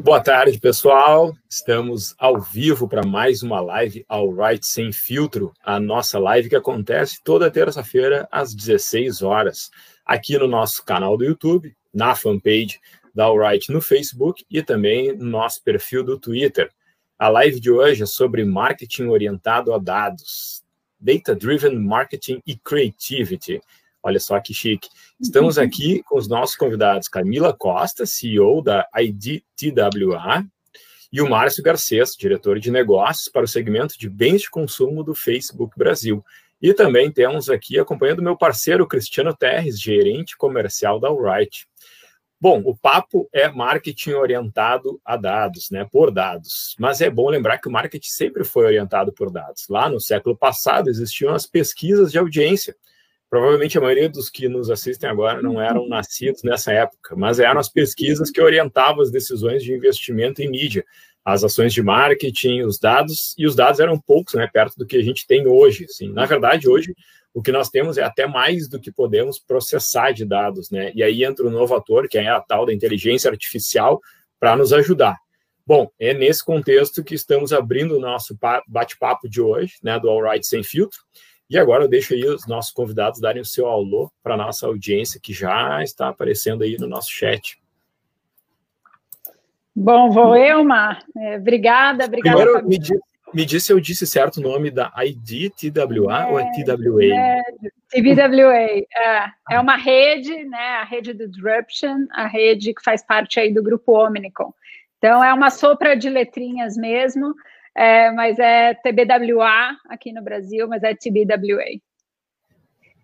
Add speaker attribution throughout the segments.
Speaker 1: Boa tarde, pessoal. Estamos ao vivo para mais uma live All Right Sem Filtro, a nossa live que acontece toda terça-feira às 16 horas, aqui no nosso canal do YouTube, na fanpage da All Right no Facebook e também no nosso perfil do Twitter. A live de hoje é sobre marketing orientado a dados, Data Driven Marketing e Creativity. Olha só que chique. Estamos aqui com os nossos convidados Camila Costa, CEO da IDTWA, e o Márcio Garcês, diretor de negócios para o segmento de bens de consumo do Facebook Brasil. E também temos aqui acompanhando meu parceiro Cristiano Terres, gerente comercial da Alright. Bom, o papo é marketing orientado a dados, né, por dados. Mas é bom lembrar que o marketing sempre foi orientado por dados. Lá no século passado existiam as pesquisas de audiência, Provavelmente a maioria dos que nos assistem agora não eram nascidos nessa época, mas eram as pesquisas que orientavam as decisões de investimento em mídia, as ações de marketing, os dados, e os dados eram poucos, né, perto do que a gente tem hoje. Assim. Na verdade, hoje, o que nós temos é até mais do que podemos processar de dados, né? E aí entra o novo ator, que é a tal da inteligência artificial, para nos ajudar. Bom, é nesse contexto que estamos abrindo o nosso bate-papo de hoje, né, do All Right Sem Filtro, e agora eu deixo aí os nossos convidados darem o seu alô para a nossa audiência, que já está aparecendo aí no nosso chat.
Speaker 2: Bom, vou eu, Mar. É, obrigada, obrigada.
Speaker 1: Primeiro, me, diz, me diz se eu disse certo o nome da ID TWA é, ou é TWA? É,
Speaker 2: TWA. É, é uma rede, né, a rede do Disruption, a rede que faz parte aí do grupo Omnicom. Então, é uma sopra de letrinhas mesmo, é, mas é TBWA aqui no Brasil, mas é TBWA.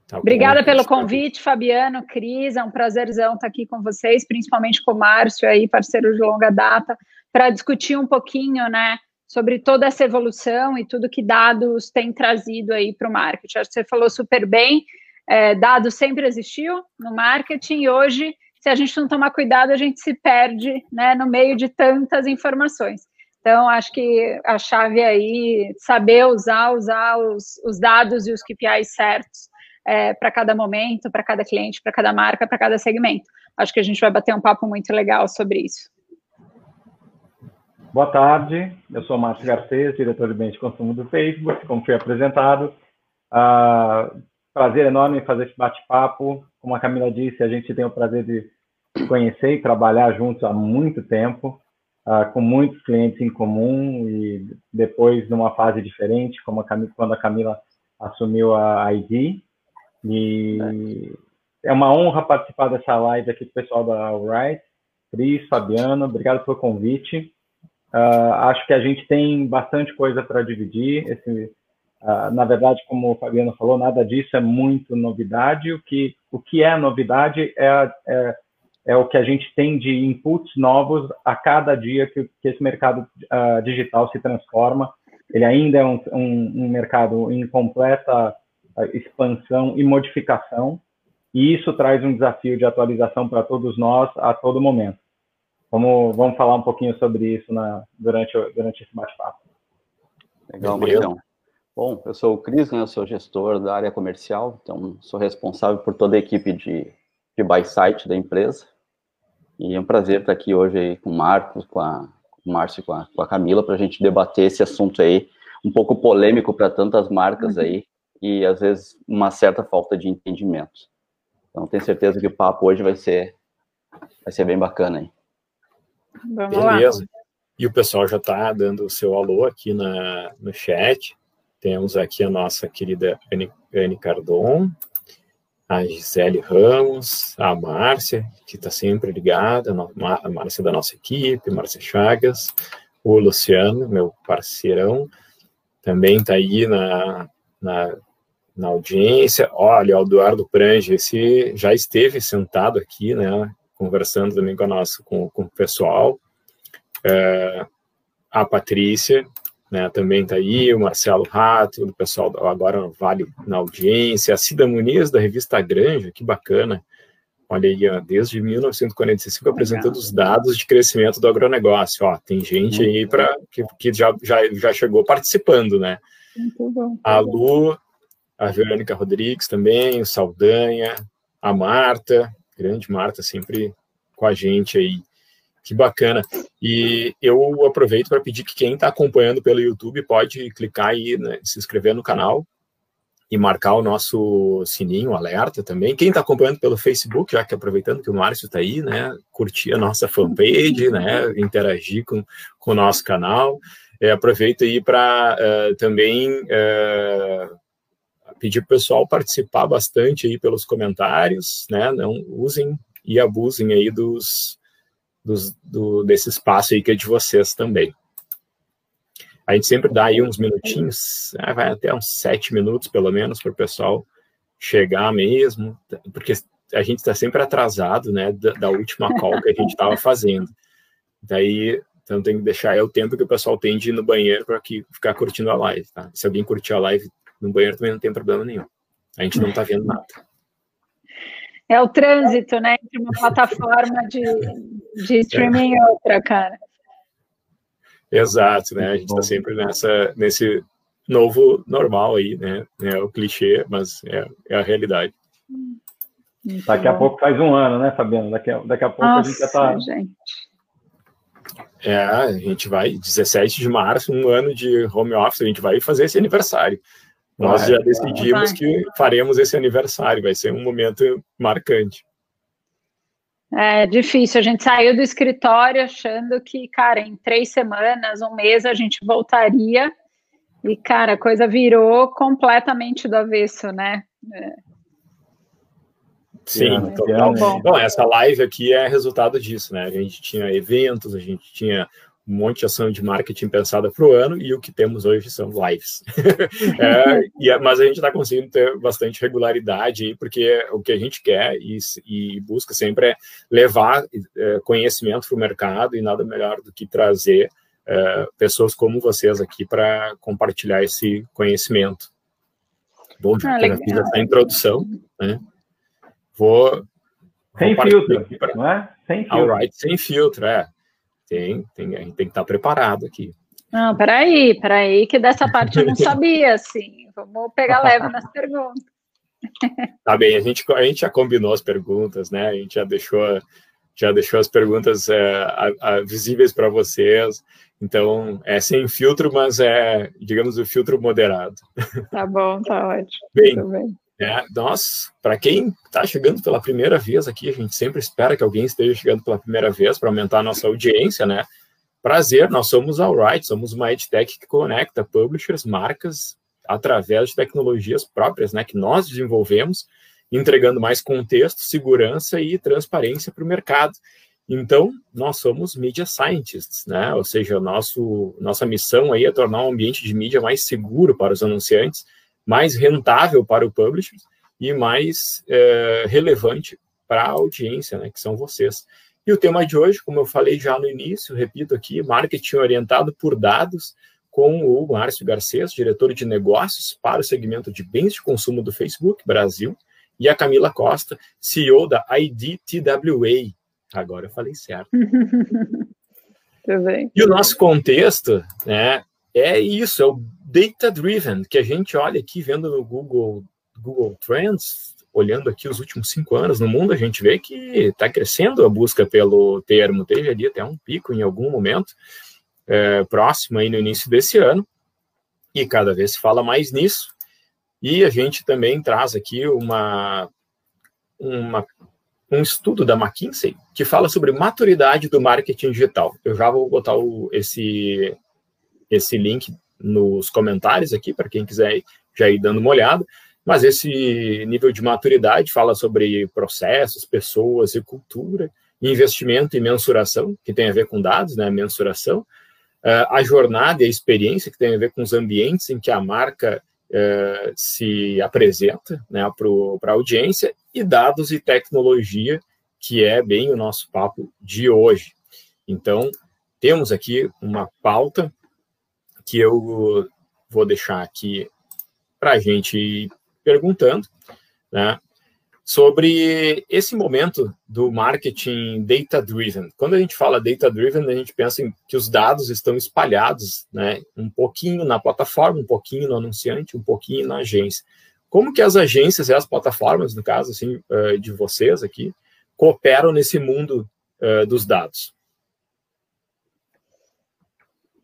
Speaker 2: Tá Obrigada bom, pelo convite, Fabiano, Cris, é um prazerzão estar aqui com vocês, principalmente com o Márcio aí, parceiro de longa data, para discutir um pouquinho, né, sobre toda essa evolução e tudo que dados têm trazido aí para o marketing. Acho que você falou super bem, é, dados sempre existiu no marketing e hoje, se a gente não tomar cuidado, a gente se perde, né, no meio de tantas informações. Então, acho que a chave aí, saber usar, usar os, os dados e os KPIs certos é, para cada momento, para cada cliente, para cada marca, para cada segmento. Acho que a gente vai bater um papo muito legal sobre isso.
Speaker 3: Boa tarde, eu sou Márcio Garcês, diretor de bens de consumo do Facebook, como foi apresentado. Uh, prazer enorme fazer esse bate-papo. Como a Camila disse, a gente tem o prazer de conhecer e trabalhar juntos há muito tempo uh, com muitos clientes em comum e depois numa fase diferente, como a Camila, quando a Camila assumiu a ID. E é. uma honra participar dessa live aqui com o pessoal da Alright. Cris, Fabiano, obrigado pelo convite. Uh, acho que a gente tem bastante coisa para dividir. Esse, uh, na verdade, como o Fabiano falou, nada disso é muito novidade. O que, o que é novidade é, é é o que a gente tem de inputs novos a cada dia que, que esse mercado uh, digital se transforma. Ele ainda é um, um, um mercado em completa uh, expansão e modificação, e isso traz um desafio de atualização para todos nós a todo momento. Vamos, vamos falar um pouquinho sobre isso na, durante, durante esse bate-papo.
Speaker 4: Legal, Marcão. Bom, eu sou o Cris, né, eu sou gestor da área comercial, então sou responsável por toda a equipe de, de buy site da empresa. E é um prazer estar aqui hoje aí com o Marcos, com, a, com o Márcio e com a, com a Camila, para a gente debater esse assunto aí, um pouco polêmico para tantas marcas aí, e às vezes uma certa falta de entendimento. Então, tenho certeza que o papo hoje vai ser, vai ser bem bacana aí.
Speaker 1: Vamos Beleza. Lá. E o pessoal já está dando o seu alô aqui na, no chat. Temos aqui a nossa querida Anne, Anne Cardon, a Gisele Ramos, a Márcia, que está sempre ligada, a Márcia da nossa equipe, Márcia Chagas, o Luciano, meu parceirão, também está aí na, na, na audiência. Olha, o Eduardo Prange, esse já esteve sentado aqui, né, conversando também com, a nossa, com, com o pessoal. É, a Patrícia, né, também está aí, o Marcelo Rato, do pessoal agora Vale na audiência, a Cida Muniz, da revista Granja, que bacana. Olha aí, ó, desde 1945 apresentando os dados de crescimento do agronegócio. Ó, tem gente aí para que, que já, já, já chegou participando, né? Muito bom. A Lu, a Verônica Rodrigues também, o Saldanha, a Marta, grande Marta, sempre com a gente aí. Que bacana. E eu aproveito para pedir que quem está acompanhando pelo YouTube pode clicar aí, né, se inscrever no canal e marcar o nosso sininho, alerta também. Quem está acompanhando pelo Facebook, já que aproveitando que o Márcio está aí, né, curtir a nossa fanpage, né, interagir com, com o nosso canal. É, aproveito aí para uh, eh, também uh, pedir para o pessoal participar bastante aí pelos comentários, né? Não usem e abusem aí dos, dos do, desse espaço aí que é de vocês também. A gente sempre dá aí uns minutinhos, né? vai até uns sete minutos pelo menos para o pessoal chegar mesmo, porque a gente está sempre atrasado, né, da, da última call que a gente estava fazendo. Daí, então tem que deixar é o tempo que o pessoal tem de ir no banheiro para ficar curtindo a live, tá? Se alguém curtir a live no banheiro também não tem problema nenhum. A gente não está vendo nada.
Speaker 2: É o trânsito, né? Entre uma plataforma de, de streaming é. e outra, cara.
Speaker 1: Exato, né? A gente está sempre nessa, nesse novo normal aí, né? É o clichê, mas é, é a realidade.
Speaker 3: Daqui a pouco faz um ano, né, Fabiano? Daqui a, daqui a pouco Nossa, a gente já está.
Speaker 1: É, a gente vai, 17 de março, um ano de home office, a gente vai fazer esse aniversário. Nós já decidimos que faremos esse aniversário, vai ser um momento marcante.
Speaker 2: É difícil, a gente saiu do escritório achando que, cara, em três semanas, um mês, a gente voltaria. E, cara, a coisa virou completamente do avesso, né? É.
Speaker 1: Sim, é, total. Bom. Bom, essa live aqui é resultado disso, né? A gente tinha eventos, a gente tinha um monte de ação de marketing pensada para o ano e o que temos hoje são lives. é, e, mas a gente está conseguindo ter bastante regularidade porque o que a gente quer e, e busca sempre é levar é, conhecimento para o mercado e nada melhor do que trazer é, pessoas como vocês aqui para compartilhar esse conhecimento. Bom, já, ah, já fiz essa introdução, né? Vou.
Speaker 3: Sem filtro, pra... não é? Sem filtro.
Speaker 1: All right, sem filtro, é. Tem, tem, a gente tem que estar preparado aqui.
Speaker 2: Não, peraí, peraí, que dessa parte eu não sabia, assim. Vamos pegar leve nas perguntas.
Speaker 1: Tá bem, a gente, a gente já combinou as perguntas, né? A gente já deixou, já deixou as perguntas é, a, a, visíveis para vocês. Então, é sem filtro, mas é, digamos, o filtro moderado.
Speaker 2: Tá bom, tá ótimo.
Speaker 1: Bem, bem. É, nós, para quem está chegando pela primeira vez aqui, a gente sempre espera que alguém esteja chegando pela primeira vez para aumentar a nossa audiência, né? Prazer, nós somos a Alright, somos uma edtech que conecta publishers, marcas, através de tecnologias próprias, né, que nós desenvolvemos, entregando mais contexto, segurança e transparência para o mercado. Então, nós somos media scientists, né? Ou seja, nosso, nossa missão aí é tornar um ambiente de mídia mais seguro para os anunciantes, mais rentável para o publisher e mais é, relevante para a audiência, né, que são vocês. E o tema de hoje, como eu falei já no início, repito aqui, marketing orientado por dados, com o Márcio Garcês, diretor de negócios para o segmento de bens de consumo do Facebook Brasil, e a Camila Costa, CEO da IDTWA. Agora eu falei certo. e o nosso contexto né, é isso, é o data-driven, que a gente olha aqui, vendo no Google, Google Trends, olhando aqui os últimos cinco anos no mundo, a gente vê que está crescendo a busca pelo termo. Teve ali até um pico em algum momento é, próximo aí no início desse ano, e cada vez se fala mais nisso. E a gente também traz aqui uma, uma um estudo da McKinsey que fala sobre maturidade do marketing digital. Eu já vou botar o, esse, esse link nos comentários aqui, para quem quiser já ir dando uma olhada. Mas esse nível de maturidade fala sobre processos, pessoas e cultura, investimento e mensuração, que tem a ver com dados, né, mensuração, uh, a jornada e a experiência, que tem a ver com os ambientes em que a marca uh, se apresenta né, para a audiência, e dados e tecnologia, que é bem o nosso papo de hoje. Então, temos aqui uma pauta que eu vou deixar aqui para a gente perguntando, né? sobre esse momento do marketing data-driven. Quando a gente fala data-driven, a gente pensa em que os dados estão espalhados, né, um pouquinho na plataforma, um pouquinho no anunciante, um pouquinho na agência. Como que as agências e as plataformas, no caso assim, eh, de vocês aqui, cooperam nesse mundo uh, dos dados?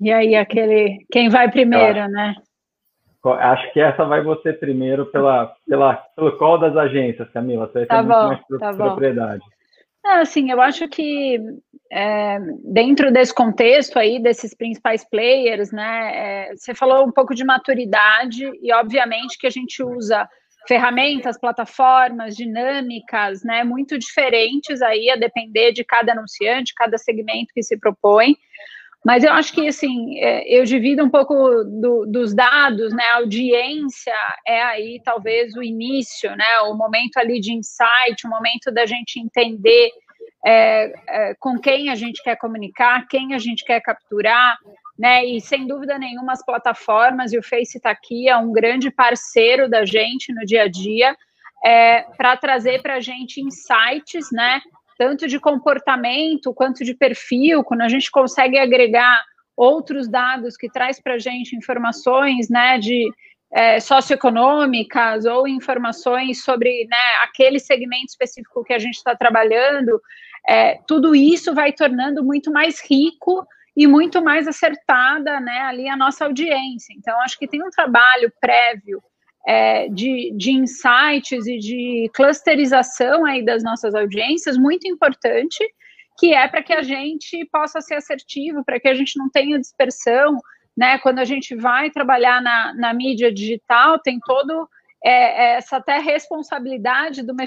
Speaker 2: E aí, aquele, quem vai primeiro, né?
Speaker 3: Acho que essa vai você primeiro pela, pela, pelo qual das agências, Camila? Você vai
Speaker 2: tá bom, tá
Speaker 3: propriedade.
Speaker 2: Não, assim, eu acho que é, dentro desse contexto aí, desses principais players, né, é, você falou um pouco de maturidade e, obviamente, que a gente usa ferramentas, plataformas, dinâmicas, né, muito diferentes aí, a depender de cada anunciante, cada segmento que se propõe. Mas eu acho que, assim, é, eu divido um pouco do, dos dados, né? A audiência é aí, talvez, o início, né? O momento ali de insight, o momento da gente entender é, é, com quem a gente quer comunicar, quem a gente quer capturar, né? E, sem dúvida nenhuma, as plataformas, e o Face está aqui, é um grande parceiro da gente no dia a dia, é, para trazer para a gente insights, né? Tanto de comportamento quanto de perfil, quando a gente consegue agregar outros dados que traz para a gente informações, né, de é, socioeconômicas ou informações sobre né, aquele segmento específico que a gente está trabalhando, é, tudo isso vai tornando muito mais rico e muito mais acertada né, ali a nossa audiência. Então, acho que tem um trabalho prévio é, de, de insights e de clusterização aí das nossas audiências muito importante, que é para que a gente possa ser assertivo, para que a gente não tenha dispersão, né? Quando a gente vai trabalhar na, na mídia digital, tem todo é, essa até responsabilidade de uma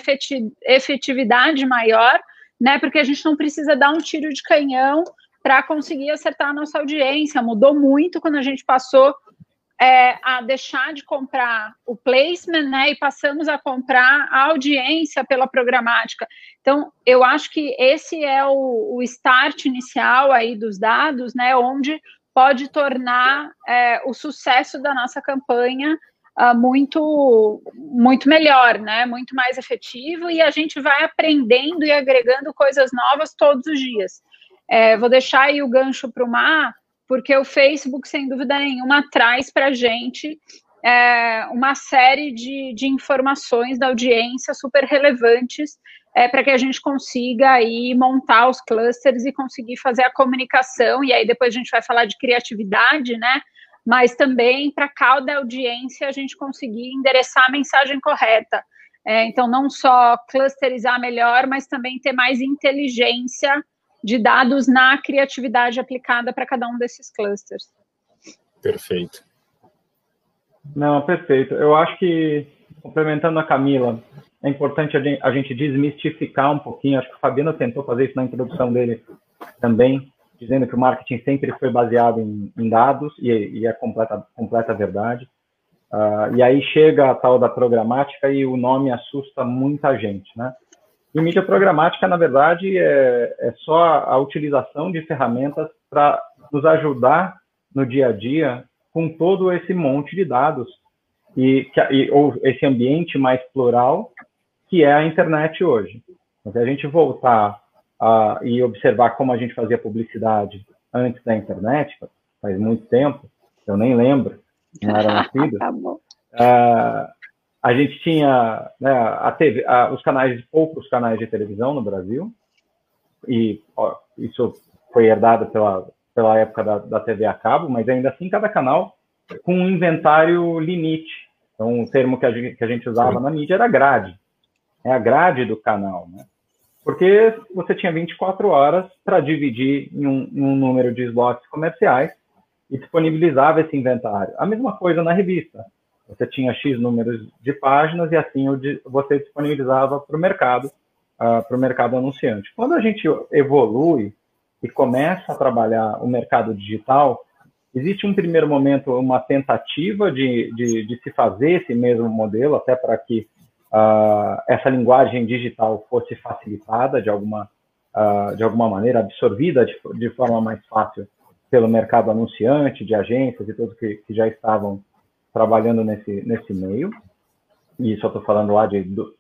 Speaker 2: efetividade maior, né? Porque a gente não precisa dar um tiro de canhão para conseguir acertar a nossa audiência. Mudou muito quando a gente passou é, a deixar de comprar o placement, né, e passamos a comprar a audiência pela programática. Então, eu acho que esse é o, o start inicial aí dos dados, né, onde pode tornar é, o sucesso da nossa campanha uh, muito, muito melhor, né, muito mais efetivo, e a gente vai aprendendo e agregando coisas novas todos os dias. É, vou deixar aí o gancho para o Mar, porque o Facebook, sem dúvida nenhuma, traz para a gente é, uma série de, de informações da audiência super relevantes é, para que a gente consiga aí montar os clusters e conseguir fazer a comunicação, e aí depois a gente vai falar de criatividade, né? Mas também para cada audiência a gente conseguir endereçar a mensagem correta. É, então, não só clusterizar melhor, mas também ter mais inteligência de dados na criatividade aplicada para cada um desses clusters.
Speaker 1: Perfeito.
Speaker 3: Não, perfeito. Eu acho que, complementando a Camila, é importante a gente desmistificar um pouquinho. Acho que o Fabiano tentou fazer isso na introdução dele também, dizendo que o marketing sempre foi baseado em, em dados, e, e, é completa, completa verdade. Uh, e aí chega a tal da programática e o nome assusta muita gente, né? E mídia programática, na verdade, é, é só a utilização de ferramentas para nos ajudar no dia a dia com todo esse monte de dados e, e, ou esse ambiente mais plural que é a internet hoje. Então, se a gente voltar a, e observar como a gente fazia publicidade antes da internet, faz muito tempo, eu nem lembro, não era nascido. tá uh, a gente tinha né, a TV, a, os canais, poucos canais de televisão no Brasil, e ó, isso foi herdado pela, pela época da, da TV a cabo, mas ainda assim cada canal com um inventário limite. Então, o termo que a gente, que a gente usava Sim. na mídia era grade. É a grade do canal, né? Porque você tinha 24 horas para dividir em um, em um número de slots comerciais e disponibilizava esse inventário. A mesma coisa na revista. Você tinha X números de páginas e assim você disponibilizava para o mercado, uh, para o mercado anunciante. Quando a gente evolui e começa a trabalhar o mercado digital, Existe um primeiro momento uma tentativa de, de, de se fazer esse mesmo modelo, até para que uh, essa linguagem digital fosse facilitada de alguma, uh, de alguma maneira, absorvida de, de, forma mais fácil pelo mercado anunciante, de agências e todos que, que já estavam trabalhando nesse, nesse meio. E isso eu estou falando lá de do,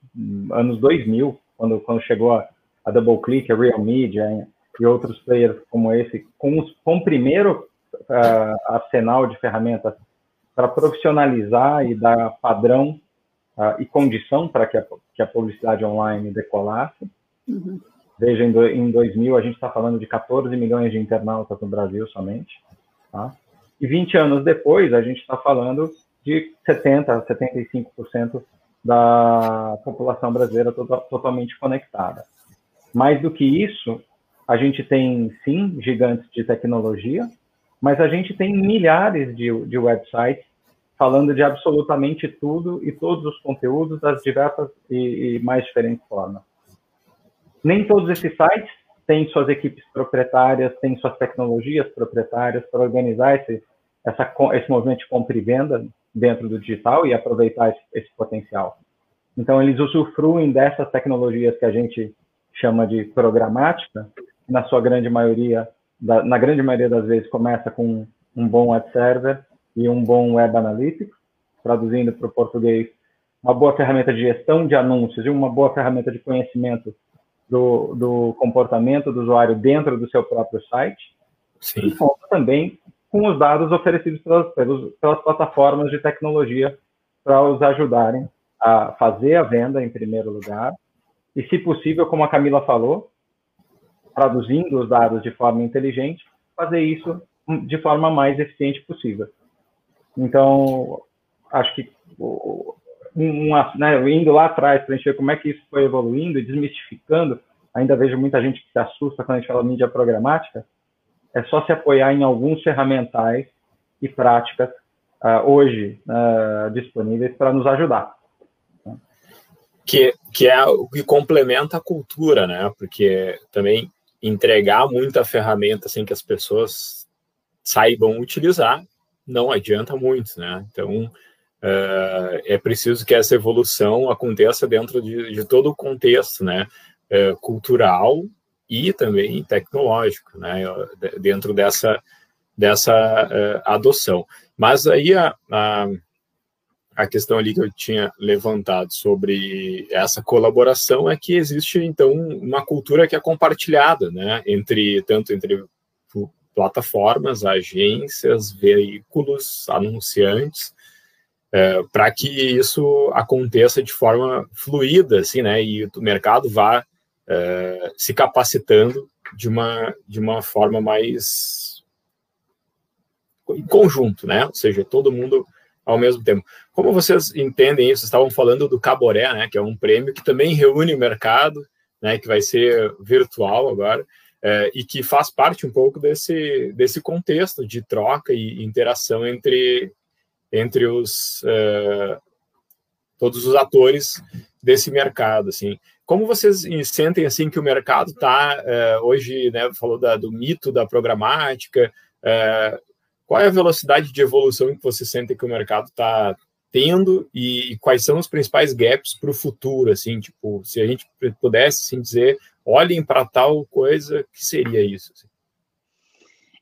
Speaker 3: anos 2000, quando, quando chegou a, a DoubleClick, a Real Media e outros players como esse, com, os, com o primeiro uh, arsenal de ferramentas para profissionalizar e dar padrão uh, e condição para que a, que a publicidade online decolasse. Uhum. Veja, em, do, em 2000 a gente está falando de 14 milhões de internautas no Brasil somente. Tá? E 20 anos depois a gente está falando de 70% 75% da população brasileira to totalmente conectada. Mais do que isso, a gente tem, sim, gigantes de tecnologia, mas a gente tem milhares de, de websites falando de absolutamente tudo e todos os conteúdos das diversas e, e mais diferentes formas. Nem todos esses sites têm suas equipes proprietárias, têm suas tecnologias proprietárias para organizar esse, essa, esse movimento de compra e venda dentro do digital e aproveitar esse, esse potencial. Então, eles usufruem dessas tecnologias que a gente chama de programática, na sua grande maioria da, na grande maioria das vezes, começa com um bom ad server e um bom web analytics, traduzindo para o português, uma boa ferramenta de gestão de anúncios e uma boa ferramenta de conhecimento do, do comportamento do usuário dentro do seu próprio site. Sim. E conta também com os dados oferecidos pelas, pelas, plataformas de tecnologia para os ajudarem a fazer a venda em primeiro lugar e, se possível, como a Camila falou, traduzindo os dados de forma inteligente, fazer isso de forma mais eficiente possível. Então, acho que uma, né, indo lá atrás para ver como é que isso foi evoluindo e desmistificando, ainda vejo muita gente que se assusta quando a gente fala mídia programática, é só se apoiar em alguns ferramentais e práticas uh, hoje uh, disponíveis para nos ajudar
Speaker 1: que, que é o que complementa a cultura, né? Porque também entregar muita ferramenta sem que as pessoas saibam utilizar não adianta muito, né? Então uh, é preciso que essa evolução aconteça dentro de, de todo o contexto, né? Cultural e também tecnológico, né? Dentro dessa dessa uh, adoção. Mas aí a, a a questão ali que eu tinha levantado sobre essa colaboração é que existe então uma cultura que é compartilhada, né, entre tanto entre plataformas, agências, veículos, anunciantes, é, para que isso aconteça de forma fluida, assim, né, e o mercado vá é, se capacitando de uma de uma forma mais em conjunto, né, ou seja, todo mundo ao mesmo tempo. Como vocês entendem isso? Vocês estavam falando do Caboré, né, que é um prêmio que também reúne o mercado, né, que vai ser virtual agora, é, e que faz parte um pouco desse, desse contexto de troca e interação entre, entre os, é, todos os atores desse mercado, assim. Como vocês sentem assim que o mercado está é, hoje, né? Falou da, do mito da programática. É, qual é a velocidade de evolução que você sente que o mercado está tendo e, quais são os principais gaps para o futuro, assim, tipo, se a gente pudesse assim, dizer, olhem para tal coisa, que seria isso? Assim?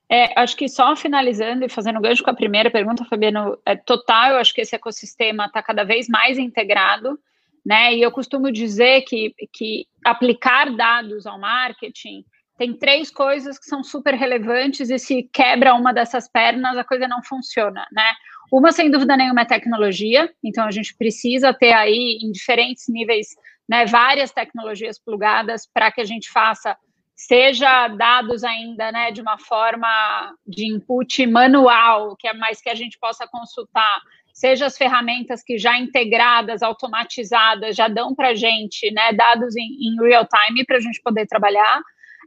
Speaker 2: É, acho que só finalizando e fazendo gancho com a primeira pergunta, Fabiano, é total, eu acho que esse ecossistema está cada vez mais integrado, né, e eu costumo dizer que, que aplicar dados ao marketing tem três coisas que são super relevantes e se quebra uma dessas pernas, a coisa não funciona, né? Uma, sem dúvida nenhuma, é tecnologia, então a gente precisa ter aí, em diferentes níveis, né, várias tecnologias plugadas para que a gente faça, seja dados ainda, né, de uma forma de input manual, que é mais que a gente possa consultar, seja as ferramentas que já integradas, automatizadas, já dão para a gente, né, dados em, em real time para a gente poder trabalhar,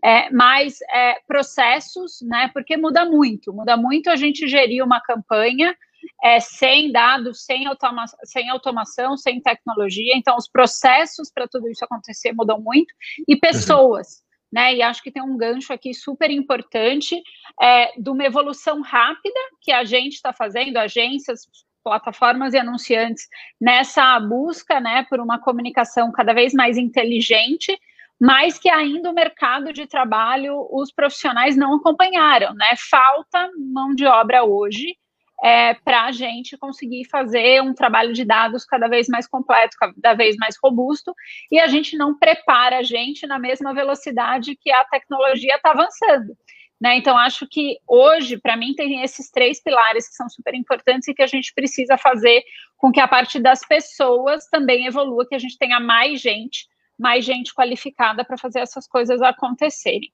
Speaker 2: é, mais é, processos, né? Porque muda muito, muda muito a gente gerir uma campanha é, sem dados, sem, automa sem automação, sem tecnologia. Então, os processos para tudo isso acontecer mudam muito e pessoas. Uhum. né? E acho que tem um gancho aqui super importante é, de uma evolução rápida que a gente está fazendo, agências, plataformas e anunciantes, nessa busca né, por uma comunicação cada vez mais inteligente, mas que ainda o mercado de trabalho, os profissionais não acompanharam, né? Falta mão de obra hoje é, para a gente conseguir fazer um trabalho de dados cada vez mais completo, cada vez mais robusto, e a gente não prepara a gente na mesma velocidade que a tecnologia está avançando. Né? Então, acho que hoje, para mim, tem esses três pilares que são super importantes e que a gente precisa fazer com que a parte das pessoas também evolua, que a gente tenha mais gente mais gente qualificada para fazer essas coisas acontecerem.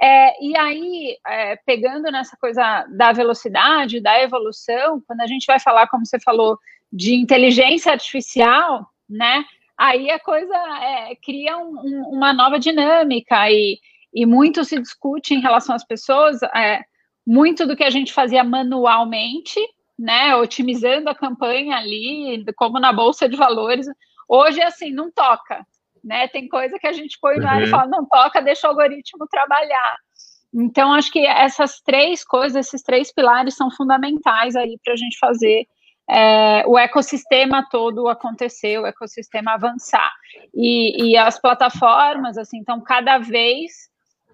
Speaker 2: É, e aí, é, pegando nessa coisa da velocidade, da evolução, quando a gente vai falar, como você falou, de inteligência artificial, né? Aí a coisa é, cria um, um, uma nova dinâmica e, e muito se discute em relação às pessoas, é, muito do que a gente fazia manualmente, né? Otimizando a campanha ali, como na bolsa de valores. Hoje, assim, não toca né? Tem coisa que a gente põe no ar e uhum. fala, não toca, deixa o algoritmo trabalhar. Então, acho que essas três coisas, esses três pilares são fundamentais aí para a gente fazer é, o ecossistema todo acontecer, o ecossistema avançar. E, e as plataformas, assim, estão cada vez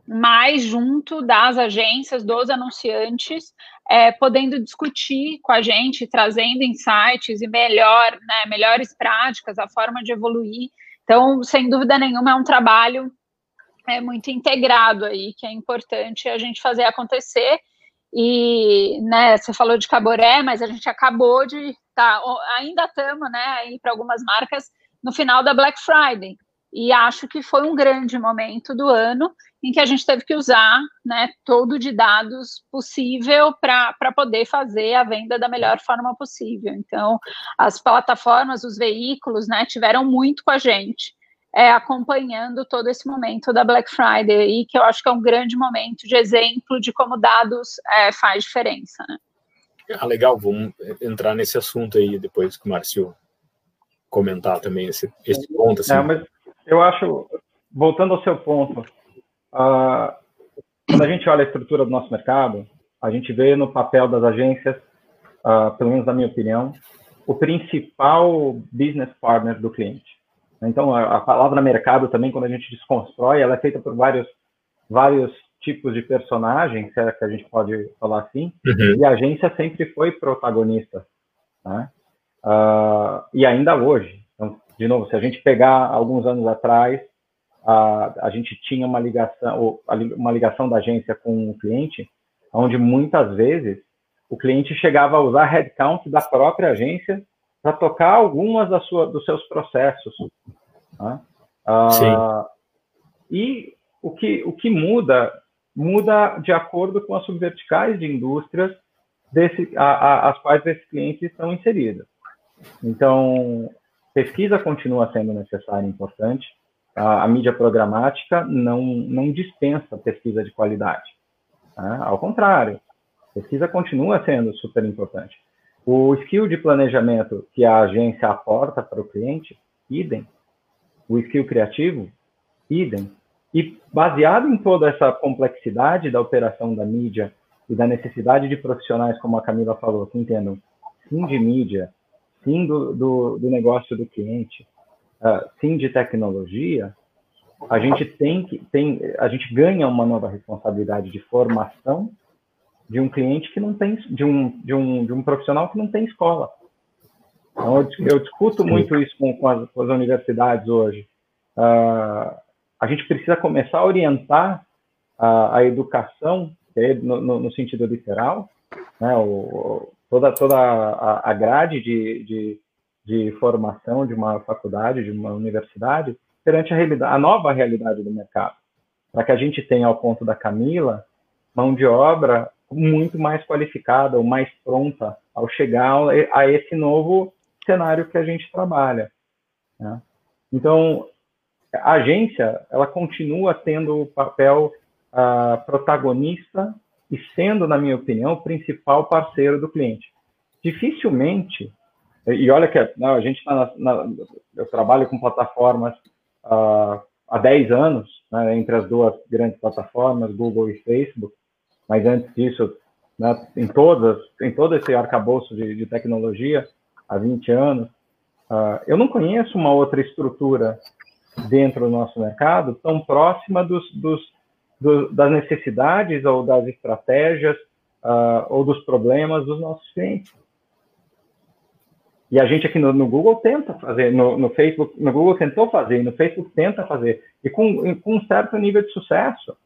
Speaker 2: mais junto das agências, dos anunciantes, é, podendo discutir com a gente, trazendo insights e melhor, né, melhores práticas, a forma de evoluir então, sem dúvida nenhuma, é um trabalho é, muito integrado aí, que é importante a gente fazer acontecer. E, né, você falou de Caboré, mas a gente acabou de, tá, ainda estamos, né, aí para algumas marcas, no final da Black Friday. E acho que foi um grande momento do ano em que a gente teve que usar né, todo de dados possível para poder fazer a venda da melhor forma possível. Então, as plataformas, os veículos, né, tiveram muito com a gente, é, acompanhando todo esse momento da Black Friday, e que eu acho que é um grande momento de exemplo de como dados é, faz diferença. Né?
Speaker 1: Ah, legal, vamos entrar nesse assunto aí depois que o Márcio comentar também esse, esse ponto. Assim.
Speaker 3: É, mas eu acho, voltando ao seu ponto, uh, quando a gente olha a estrutura do nosso mercado, a gente vê no papel das agências, uh, pelo menos na minha opinião, o principal business partner do cliente. Então, a, a, palavra mercado também, quando a gente desconstrói, ela é feita por vários, vários tipos de personagens, se é que a gente pode falar assim, uhum. e a agência sempre foi protagonista. Né? Uh, e ainda hoje de novo, se a gente pegar alguns anos atrás, a, a gente tinha uma ligação, uma ligação da agência com o cliente, onde muitas vezes o cliente chegava a usar headcount da própria agência para tocar algumas da sua, dos seus processos. Né? Ah, e o que, o que muda, muda de acordo com as subverticais de indústrias desse, a, a, as quais esses clientes estão inseridos. Então, Pesquisa continua sendo necessária e importante. A, a mídia programática não, não dispensa pesquisa de qualidade. Né? Ao contrário, pesquisa continua sendo super importante. O skill de planejamento que a agência aporta para o cliente, idem. O skill criativo, idem. E baseado em toda essa complexidade da operação da mídia e da necessidade de profissionais, como a Camila falou, que entendam sim de mídia, sim do, do, do negócio do cliente, uh, sim de tecnologia, a gente tem que tem, a gente ganha uma nova responsabilidade de formação de um cliente que não tem, de um, de um, de um profissional que não tem escola. Então, eu, eu discuto muito isso com, com, as, com as, universidades hoje. Uh, a gente precisa começar a orientar a, a educação, é no, no, no, sentido literal, né, o, toda, toda a, a grade de, de, de, formação de uma faculdade, de uma universidade, perante a, a nova realidade do mercado. Para que a gente tenha, ao ponto da Camila, mão de obra muito mais qualificada ou mais pronta ao chegar a esse novo cenário que a gente trabalha. Né? Então, a agência ela continua tendo o papel uh, protagonista e sendo, na minha opinião, o principal parceiro do cliente. Dificilmente, e olha que não, a gente está eu trabalho com plataformas uh, há 10 anos, né, entre as duas grandes plataformas, Google e Facebook, mas antes disso, né, em, todas, em todo esse arcabouço de, de tecnologia, há 20 anos, uh, eu não conheço uma outra estrutura dentro do nosso mercado tão próxima dos, dos, do, das necessidades ou das estratégias uh, ou dos problemas dos nossos clientes. E a gente aqui no, no Google tenta fazer, no, no, Facebook, no Google tentou fazer, no Facebook tenta fazer, e com, com um certo nível de sucesso.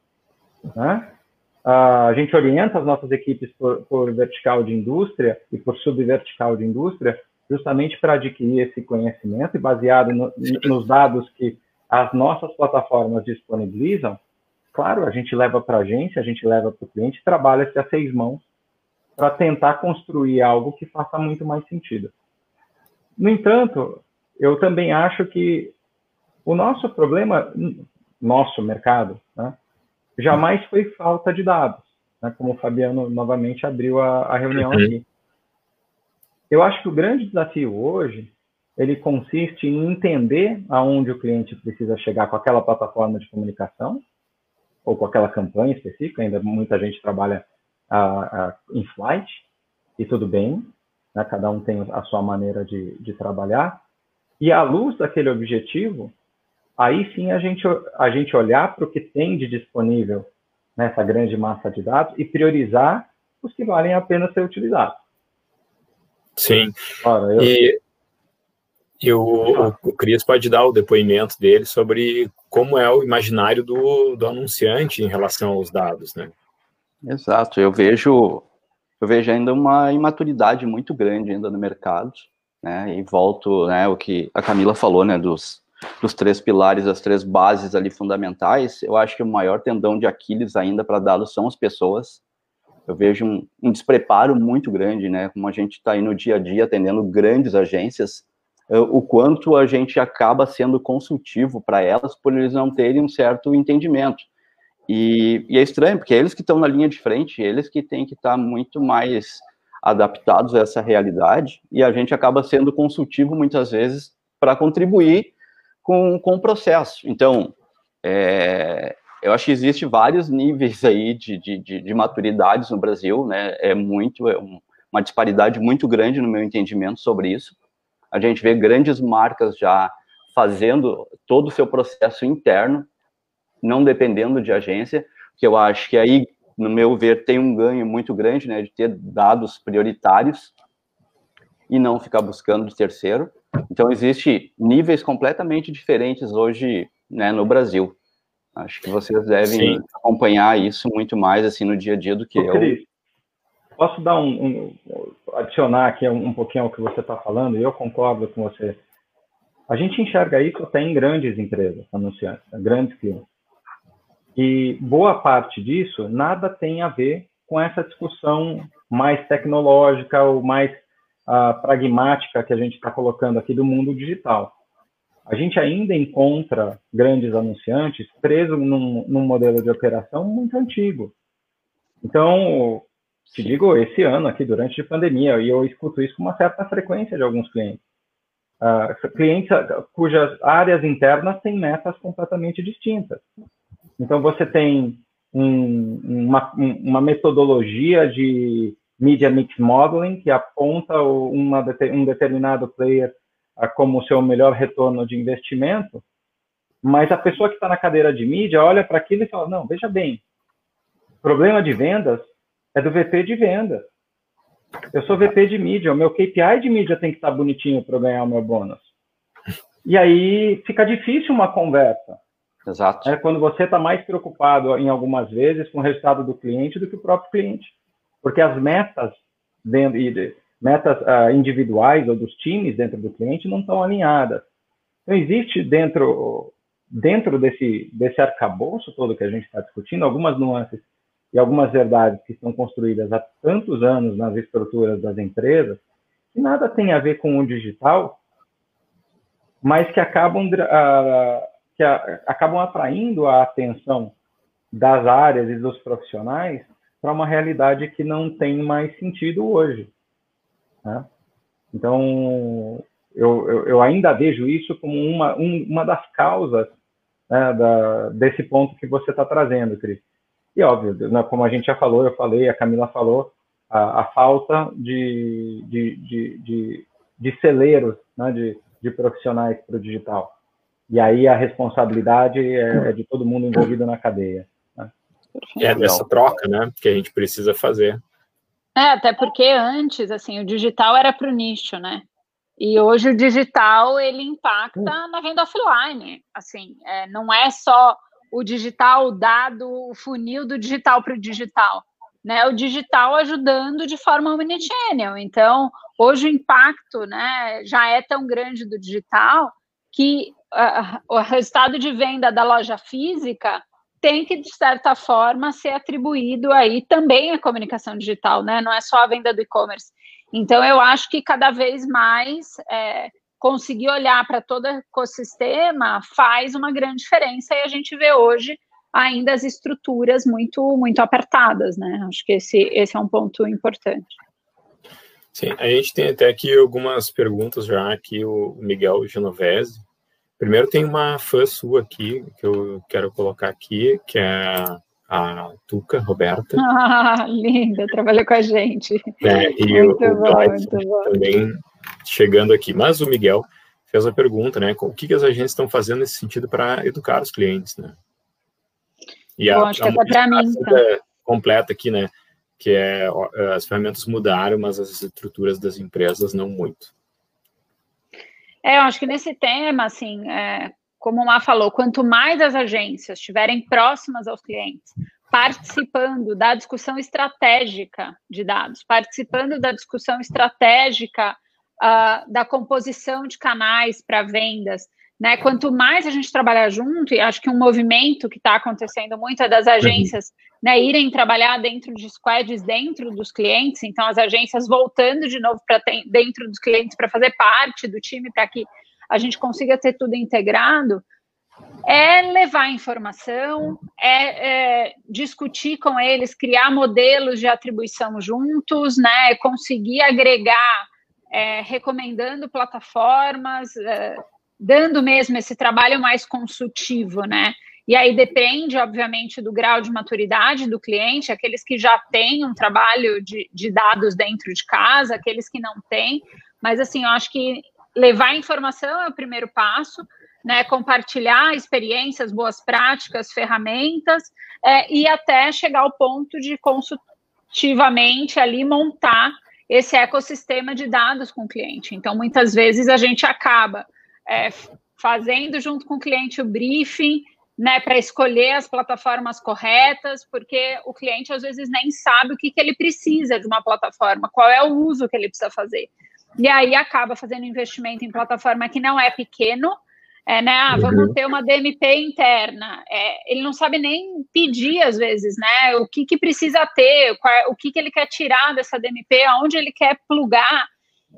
Speaker 3: Né? Uh, a gente orienta as nossas equipes por, por vertical de indústria e por subvertical de indústria, justamente para adquirir esse conhecimento e baseado no, nos dados que as nossas plataformas disponibilizam, claro, a gente leva para a agência, a gente leva para o cliente, trabalha-se a seis mãos para tentar construir algo que faça muito mais sentido. No entanto, eu também acho que o nosso problema, nosso mercado, né, jamais foi falta de dados, né, como o Fabiano novamente abriu a, a reunião uhum. aqui. Eu acho que o grande desafio hoje ele consiste em entender aonde o cliente precisa chegar com aquela plataforma de comunicação ou com aquela campanha específica. Ainda muita gente trabalha uh, uh, em flight e tudo bem, né? cada um tem a sua maneira de, de trabalhar. E à luz daquele objetivo, aí sim a gente, a gente olhar para o que tem de disponível nessa grande massa de dados e priorizar os que valem a pena ser utilizados.
Speaker 1: Sim. Ora, eu... E e o, o Cris pode dar o depoimento dele sobre como é o imaginário do, do anunciante em relação aos dados, né?
Speaker 4: Exato, eu vejo eu vejo ainda uma imaturidade muito grande ainda no mercado, né? E volto, né, o que a Camila falou, né, dos, dos três pilares, as três bases ali fundamentais. Eu acho que o maior tendão de Aquiles ainda para dados são as pessoas. Eu vejo um, um despreparo muito grande, né? Como a gente está aí no dia a dia atendendo grandes agências, o quanto a gente acaba sendo consultivo para elas por eles não terem um certo entendimento. E, e é estranho, porque é eles que estão na linha de frente, eles que têm que estar tá muito mais adaptados a essa realidade, e a gente acaba sendo consultivo muitas vezes para contribuir com, com o processo. Então, é, eu acho que existe vários níveis aí de, de, de, de maturidades no Brasil, né? É muito, é uma disparidade muito grande no meu entendimento sobre isso a gente vê grandes marcas já fazendo todo o seu processo interno, não dependendo de agência, que eu acho que aí, no meu ver, tem um ganho muito grande, né, de ter dados prioritários e não ficar buscando de terceiro. Então, existe níveis completamente diferentes hoje, né, no Brasil. Acho que vocês devem Sim. acompanhar isso muito mais, assim, no dia a dia do que eu.
Speaker 3: Posso dar um, um adicionar aqui um, um pouquinho ao que você está falando, e eu concordo com você. A gente enxerga isso até em grandes empresas, anunciantes, né, grandes clientes. E boa parte disso nada tem a ver com essa discussão mais tecnológica ou mais uh, pragmática que a gente está colocando aqui do mundo digital. A gente ainda encontra grandes anunciantes presos num, num modelo de operação muito antigo. Então, te digo, esse ano aqui, durante a pandemia, e eu escuto isso com uma certa frequência de alguns clientes. Uh, clientes cujas áreas internas têm metas completamente distintas. Então, você tem um, uma, uma, metodologia de Media Mix Modeling que aponta uma, um determinado player uh, como seu melhor retorno de investimento, mas a pessoa que está na cadeira de mídia olha para aquilo e fala, não, veja bem, problema de vendas é do VP de venda. Eu sou VP de mídia, o meu KPI de mídia tem que estar bonitinho para eu ganhar o meu bônus. E aí fica difícil uma conversa.
Speaker 4: Exato.
Speaker 3: É quando você está mais preocupado, em algumas vezes, com o resultado do cliente do que o próprio cliente. Porque as metas, dentro, metas uh, individuais ou dos times dentro do cliente não estão alinhadas. Então, existe dentro, dentro desse, desse arcabouço todo que a gente está discutindo, algumas nuances e algumas verdades que estão construídas há tantos anos nas estruturas das empresas, que nada tem a ver com o digital, mas que acabam, uh, que acabam atraindo a atenção das áreas e dos profissionais para uma realidade que não tem mais sentido hoje. Né? Então, eu, eu, eu, ainda vejo isso como uma, um, uma das causas né, da, desse ponto que você está trazendo, Cris. E óbvio, né, como a gente já falou, eu falei, a Camila falou, a, a falta de, de, de, de, de celeiros, né, de, de profissionais para o digital. E aí a responsabilidade é, é, de todo mundo envolvido na cadeia. Né?
Speaker 1: É dessa troca, né, que a gente precisa fazer.
Speaker 2: É, até porque antes, assim, o digital era para o nicho, né? E hoje o digital ele impacta na venda offline. Assim, é, não é só o digital dado o funil do digital para o digital, né? O digital ajudando de forma omnichannel. Então, hoje o impacto, né, já é tão grande do digital que uh, o resultado de venda da loja física tem que, de certa forma, ser atribuído aí também à comunicação digital, né? Não é só a venda do e-commerce. Então, eu acho que cada vez mais é, conseguir olhar para todo o ecossistema faz uma grande diferença e a gente vê hoje ainda as estruturas muito muito apertadas, né? Acho que esse, esse é um ponto importante.
Speaker 1: Sim, a gente tem até aqui algumas perguntas já aqui, o Miguel Genovese, Primeiro tem uma fã sua aqui, que eu quero colocar aqui, que é a Tuca Roberta.
Speaker 2: Ah, linda, trabalhou com a gente.
Speaker 1: É, e muito o, bom, o também chegando aqui. Mas o Miguel fez a pergunta, né? O que, que as agências estão fazendo nesse sentido para educar os clientes, né?
Speaker 2: E bom, a, acho que é para mim, então.
Speaker 1: completa aqui, né? Que é as ferramentas mudaram, mas as estruturas das empresas não muito.
Speaker 2: É, eu acho que nesse tema, assim, é, como o Má falou, quanto mais as agências estiverem próximas aos clientes, participando da discussão estratégica de dados, participando da discussão estratégica uh, da composição de canais para vendas, né? Quanto mais a gente trabalhar junto, e acho que um movimento que está acontecendo muito é das uhum. agências né, irem trabalhar dentro de squads dentro dos clientes, então as agências voltando de novo para dentro dos clientes para fazer parte do time para que a gente consiga ter tudo integrado, é levar informação, é, é, discutir com eles, criar modelos de atribuição juntos, né, conseguir agregar, é, recomendando plataformas, é, dando mesmo esse trabalho mais consultivo, né? E aí depende, obviamente, do grau de maturidade do cliente, aqueles que já têm um trabalho de, de dados dentro de casa, aqueles que não têm. Mas, assim, eu acho que levar informação é o primeiro passo, né? Compartilhar experiências, boas práticas, ferramentas, é, e até chegar ao ponto de consultivamente ali montar esse ecossistema de dados com o cliente. Então, muitas vezes a gente acaba é, fazendo junto com o cliente o briefing, né, para escolher as plataformas corretas, porque o cliente às vezes nem sabe o que, que ele precisa de uma plataforma, qual é o uso que ele precisa fazer. E aí acaba fazendo investimento em plataforma que não é pequeno, é, né? Ah, vamos uhum. ter uma DMP interna. É, ele não sabe nem pedir, às vezes, né? O que, que precisa ter, qual, o que, que ele quer tirar dessa DMP, aonde ele quer plugar.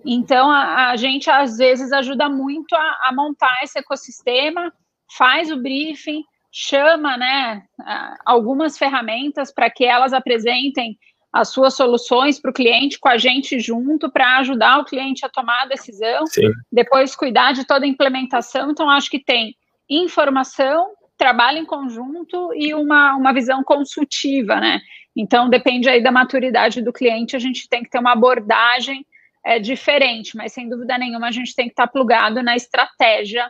Speaker 2: Então, a, a gente, às vezes, ajuda muito a, a, montar esse ecossistema, faz o briefing, chama né, algumas ferramentas para que elas apresentem as suas soluções para o cliente com a gente junto para ajudar o cliente a tomar a decisão, Sim. depois cuidar de toda a implementação. Então, acho que tem informação, trabalho em conjunto e uma, uma visão consultiva, né? Então, depende aí da maturidade do cliente, a gente tem que ter uma abordagem é diferente, mas sem dúvida nenhuma a gente tem que estar plugado na estratégia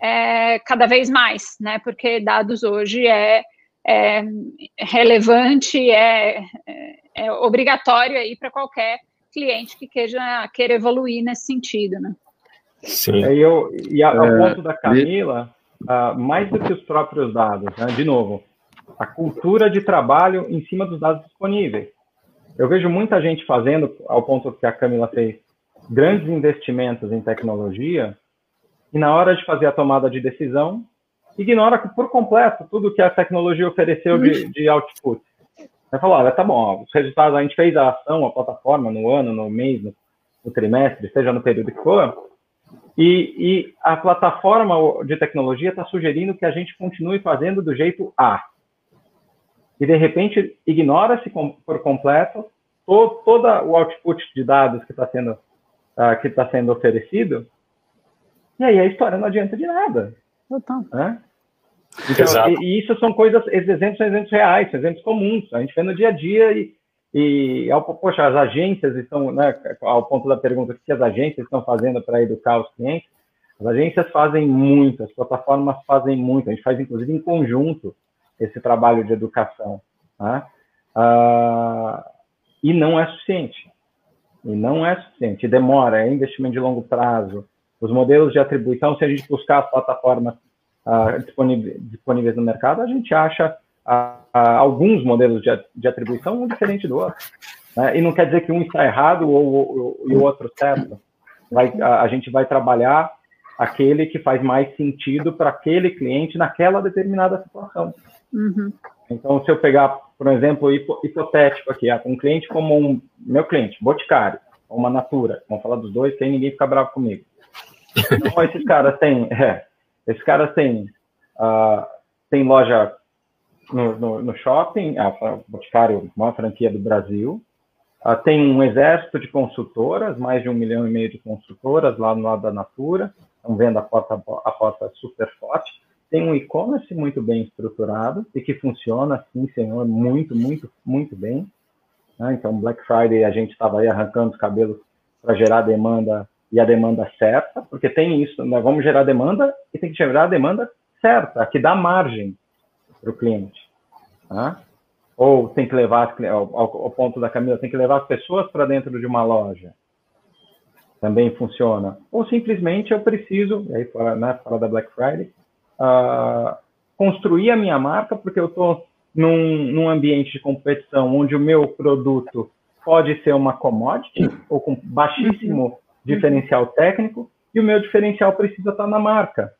Speaker 2: é, cada vez mais, né? Porque dados hoje é, é relevante, é, é, é obrigatório aí para qualquer cliente que queira, queira evoluir nesse sentido, né?
Speaker 3: Sim. E, eu, e ao é, ponto da Camila, uh, mais do que os próprios dados, né? de novo, a cultura de trabalho em cima dos dados disponíveis. Eu vejo muita gente fazendo, ao ponto que a Camila fez, grandes investimentos em tecnologia e na hora de fazer a tomada de decisão, ignora por completo tudo que a tecnologia ofereceu de, de output. Você falou, olha, tá bom, os resultados, a gente fez a ação, a plataforma, no ano, no mês, no, no trimestre, seja no período que for, e, e a plataforma de tecnologia está sugerindo que a gente continue fazendo do jeito A e de repente ignora-se por completo todo, todo o output de dados que está sendo uh, que está sendo oferecido e aí a história não adianta de nada. Né? Então, e, e, isso são coisas, esses exemplos são exemplos reais, são exemplos comuns, a gente vê no dia a dia e, e poxa, as agências estão, né, ao ponto da pergunta, o que as agências estão fazendo para educar os clientes? As agências fazem muito, as plataformas fazem muito, a gente faz inclusive em conjunto esse trabalho de educação. Né? Ah, e não é suficiente. E não é suficiente. Demora, é investimento de longo prazo. Os modelos de atribuição, se a gente buscar as plataformas uh, disponíveis, no mercado, a gente acha uh, uh, alguns modelos de, de, atribuição um diferente do outro. Né? E não quer dizer que um está errado ou, ou, e o outro certo. Vai, a gente vai trabalhar aquele que faz mais sentido para aquele cliente naquela determinada situação. Uhum. Então, se eu pegar, por exemplo, hipotético aqui, um cliente como um meu cliente, Boticário, ou uma Natura, vamos falar dos dois, aí ninguém fica bravo comigo. Então, esses caras têm, é, esses caras têm, uh, têm loja no, no, no, shopping, a Boticário, a maior franquia do Brasil, uh, tem um exército de consultoras, mais de um milhão e meio de consultoras lá no lado da Natura, estão vendo a porta, a porta super forte tem um e-commerce muito bem estruturado e que funciona, sim, senhor, muito, muito, muito bem. Né? Então, Black Friday, a gente estava aí arrancando os cabelos para gerar demanda e a demanda certa, porque tem isso, nós vamos gerar demanda e tem que gerar a demanda certa, que dá margem para o cliente. Né? Ou tem que levar, ao, ao, ponto da Camila, tem que levar as pessoas para dentro de uma loja. Também funciona. Ou simplesmente eu preciso, e aí fora, né, fora da Black Friday, uh, construir a minha marca, porque eu estou num, num ambiente de competição onde o meu produto pode ser uma commodity ou com baixíssimo. Diferencial técnico e o meu diferencial precisa estar na marca.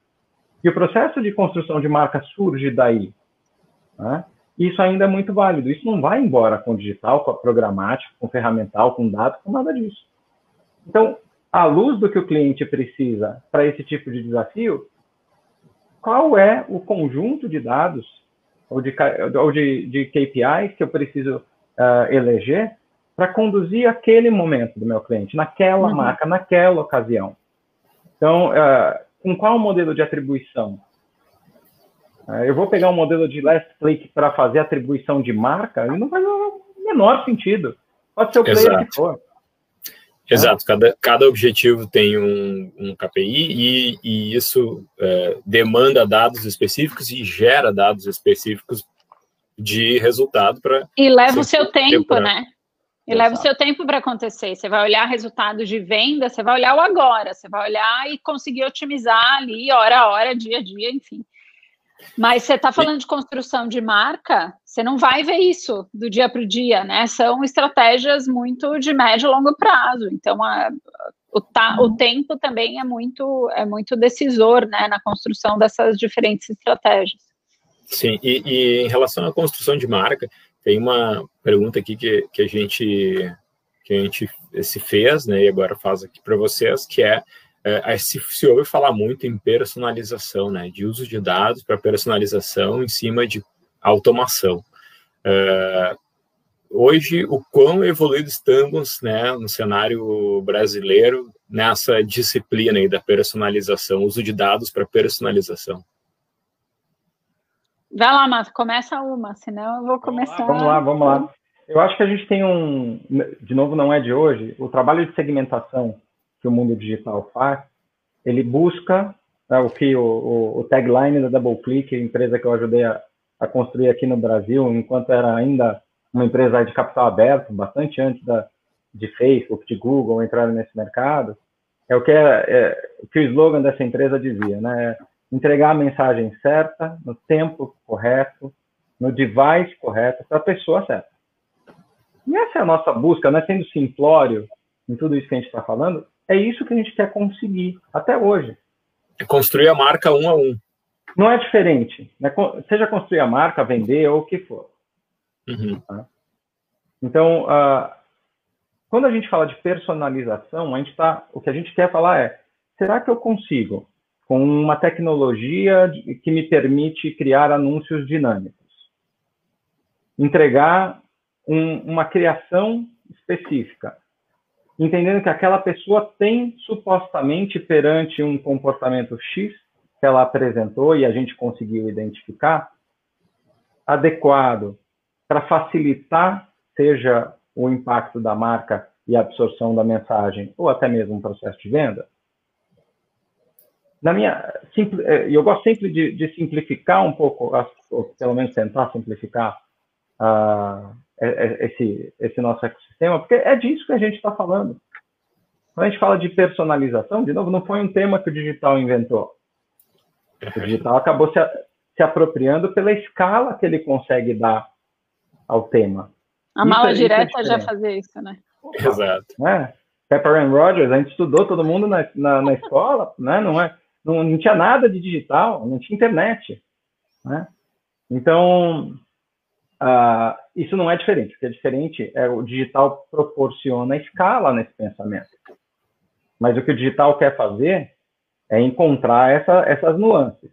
Speaker 3: E o processo de construção de marca surge daí. Né? Isso ainda é muito válido. Isso não vai embora com digital, com a programática, com ferramental, com dados, com nada disso. Então, à luz do que o cliente precisa para esse tipo de desafio, qual é o conjunto de dados ou de, ou de, de KPIs que eu preciso uh, eleger para conduzir aquele momento do meu cliente, naquela uhum. marca, naquela ocasião. Então, uh, com qual modelo de atribuição? Uh, eu vou pegar um modelo de last click para fazer atribuição de marca, e não faz o menor sentido. Pode ser o player Exato. que for.
Speaker 1: Exato, cada, cada objetivo tem um, um KPI e, e isso é, demanda dados específicos e gera dados específicos de resultado para.
Speaker 2: E leva o seu tempo, pra... né? E Exato. leva o seu tempo para acontecer. Você vai olhar resultados de venda, você vai olhar o agora, você vai olhar e conseguir otimizar ali, hora a hora, dia a dia, enfim. Mas você está falando de construção de marca, você não vai ver isso do dia para o dia, né? São estratégias muito de médio e longo prazo. Então, a, o, ta, o tempo também é muito, é muito decisor né, na construção dessas diferentes estratégias.
Speaker 1: Sim, e, e em relação à construção de marca, tem uma pergunta aqui que, que a gente que a gente se fez, né, e agora faz aqui para vocês, que é é, se, se ouve falar muito em personalização, né, de uso de dados para personalização em cima de automação. É, hoje, o quão evoluídos estamos né, no cenário brasileiro nessa disciplina aí da personalização, uso de dados para personalização?
Speaker 2: Vai lá, Márcio, começa uma, senão eu vou começar.
Speaker 3: Vamos lá, vamos lá. Eu acho que a gente tem um, de novo, não é de hoje, o trabalho de segmentação que o mundo digital faz, ele busca né, o que o, o, o, tagline da DoubleClick, empresa que eu ajudei a, a, construir aqui no Brasil, enquanto era ainda uma empresa de capital aberto, bastante antes da, de Facebook, de Google entrar nesse mercado, é o que, é, é, o que o slogan dessa empresa dizia, né? Entregar a mensagem certa, no tempo correto, no device correto, para a pessoa certa. E essa é a nossa busca, né? Sendo simplório em tudo isso que a gente está falando, é isso que a gente quer conseguir até hoje.
Speaker 1: É construir a marca um a um.
Speaker 3: Não é diferente. Né? Seja construir a marca, vender ou o que for. Uhum. Tá? Então, uh, quando a gente fala de personalização, a gente tá, o que a gente quer falar é: será que eu consigo, com uma tecnologia que me permite criar anúncios dinâmicos, entregar um, uma criação específica entendendo que aquela pessoa tem supostamente perante um comportamento X que ela apresentou e a gente conseguiu identificar adequado para facilitar, seja o impacto da marca e a absorção da mensagem, ou até mesmo um processo de venda? Na minha, eh, eu gosto sempre de, de simplificar um pouco, ou pelo menos tentar simplificar uh, esse, esse nosso ecossistema, porque é disso que a gente está falando. Quando a gente fala de personalização, de novo, não foi um tema que o digital inventou. O digital acabou se, se apropriando pela escala que ele consegue dar ao tema.
Speaker 2: A isso mala é, direta é já fazia isso, né?
Speaker 1: Exato.
Speaker 3: É. Pepper and Rogers, a gente estudou todo mundo na, na, na escola, né? Não, é, não, não, tinha nada de digital, não tinha internet. Né? Então, uh, isso não é diferente. O que é diferente é o digital proporciona escala nesse pensamento. Mas o que o digital quer fazer é encontrar essa, essas nuances.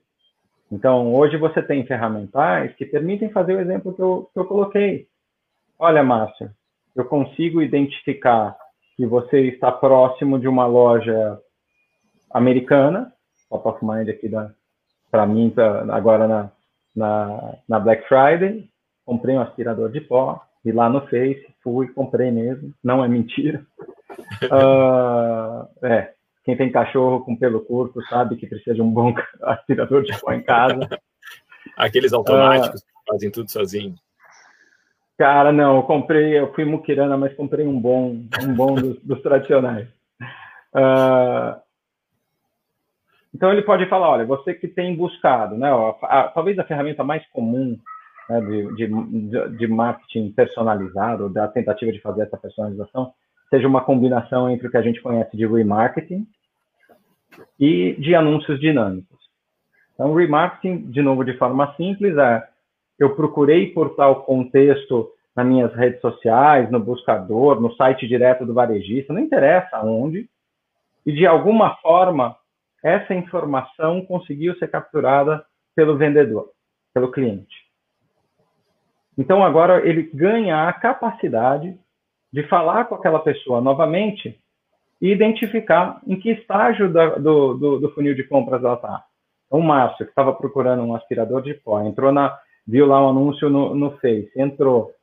Speaker 3: Então, hoje você tem ferramentais que permitem fazer o exemplo que eu, que eu coloquei. Olha, Márcio, eu consigo identificar que você está próximo de uma loja americana, top of mind aqui para mim, pra, agora na, na, na, Black Friday, comprei um aspirador de pó, e lá no Face, fui, comprei mesmo, não é mentira. Uh, é, quem tem cachorro com pelo curto sabe que precisa de um bom aspirador de pó em casa.
Speaker 1: Aqueles automáticos uh, que fazem tudo sozinho.
Speaker 3: Cara, não, eu comprei, eu fui muquirana, mas comprei um bom, um bom dos, dos tradicionais. Uh, então ele pode falar, olha, você que tem buscado, né? Ó, a, talvez a ferramenta mais comum né, de, de, de marketing personalizado, da tentativa de fazer essa personalização, seja uma combinação entre o que a gente conhece de remarketing e de anúncios dinâmicos. Então, remarketing, de novo, de forma simples, é eu procurei por tal contexto nas minhas redes sociais, no buscador, no site direto do varejista, não interessa onde, e de alguma forma essa informação conseguiu ser capturada pelo vendedor, pelo cliente. Então agora ele ganha a capacidade de falar com aquela pessoa novamente e identificar em que estágio da, do, do, do, funil de compras ela está. Então, o Márcio, que estava procurando um aspirador de pó, entrou na, viu lá um anúncio no, no Face, entrou,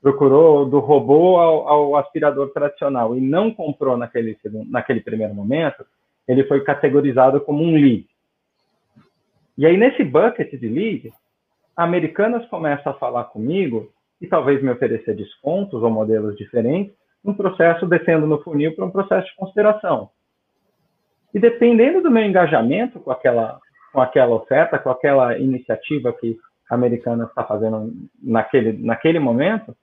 Speaker 3: procurou do robô ao, ao, aspirador tradicional e não comprou naquele, naquele primeiro momento, ele foi categorizado como um lead. E aí, nesse bucket de lead, Americanas começa a falar comigo e talvez me oferecer descontos ou modelos diferentes, um processo descendo no funil para um processo de consideração. E dependendo do meu engajamento com aquela, com aquela oferta, com aquela iniciativa que a americana está fazendo naquele, naquele momento,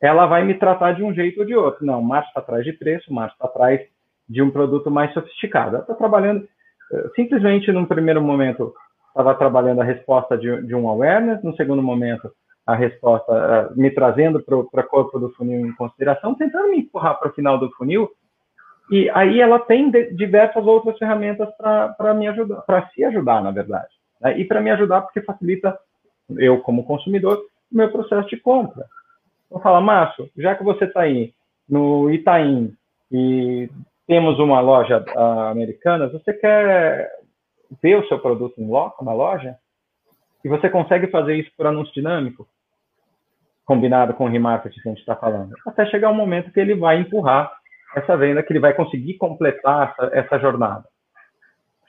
Speaker 3: ela vai me tratar de um jeito ou de outro. Não, o Márcio está atrás de preço, o Márcio está atrás de um produto mais sofisticado. Ela está trabalhando, eh, simplesmente, num primeiro momento, estava trabalhando a resposta de, de um awareness, no segundo momento, a resposta, uh, me trazendo para o corpo do funil em consideração, tentando me empurrar para o final do funil. E aí ela tem diversas outras ferramentas para me ajudar, para se ajudar, na verdade. Né? E para me ajudar porque facilita eu, como consumidor, o meu processo de compra. Então fala, Márcio, já que você está aí no Itaim e temos uma loja uh, americana, você quer ver o seu produto em loco na loja? E você consegue fazer isso por anúncio dinâmico? combinado com o remarketing que a gente está falando, até chegar um momento que ele vai empurrar essa venda, que ele vai conseguir completar essa, essa jornada.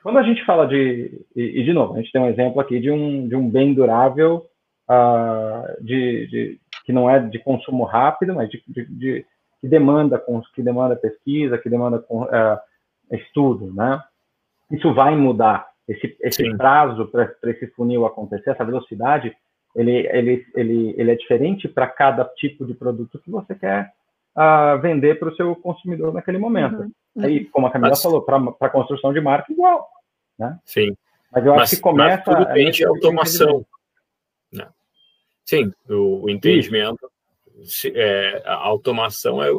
Speaker 3: Quando a gente fala de, e, e, de novo, a gente tem um exemplo aqui de um, de um bem durável, uh, de, de, que não é de consumo rápido, mas de, de que demanda que demanda pesquisa, que demanda uh, estudo, né? Isso vai mudar esse, esse prazo para esse funil acontecer, essa velocidade ele, ele, ele, ele é diferente para cada tipo de produto que você quer uh, vender para o seu consumidor naquele momento. Uhum. Aí, como a Camila mas, falou, para a construção de marca, igual. Né?
Speaker 1: Sim.
Speaker 3: Mas eu mas, acho que começa.
Speaker 1: tudo depende de automação. Né? Sim, o, o entendimento. Se, é, a automação é,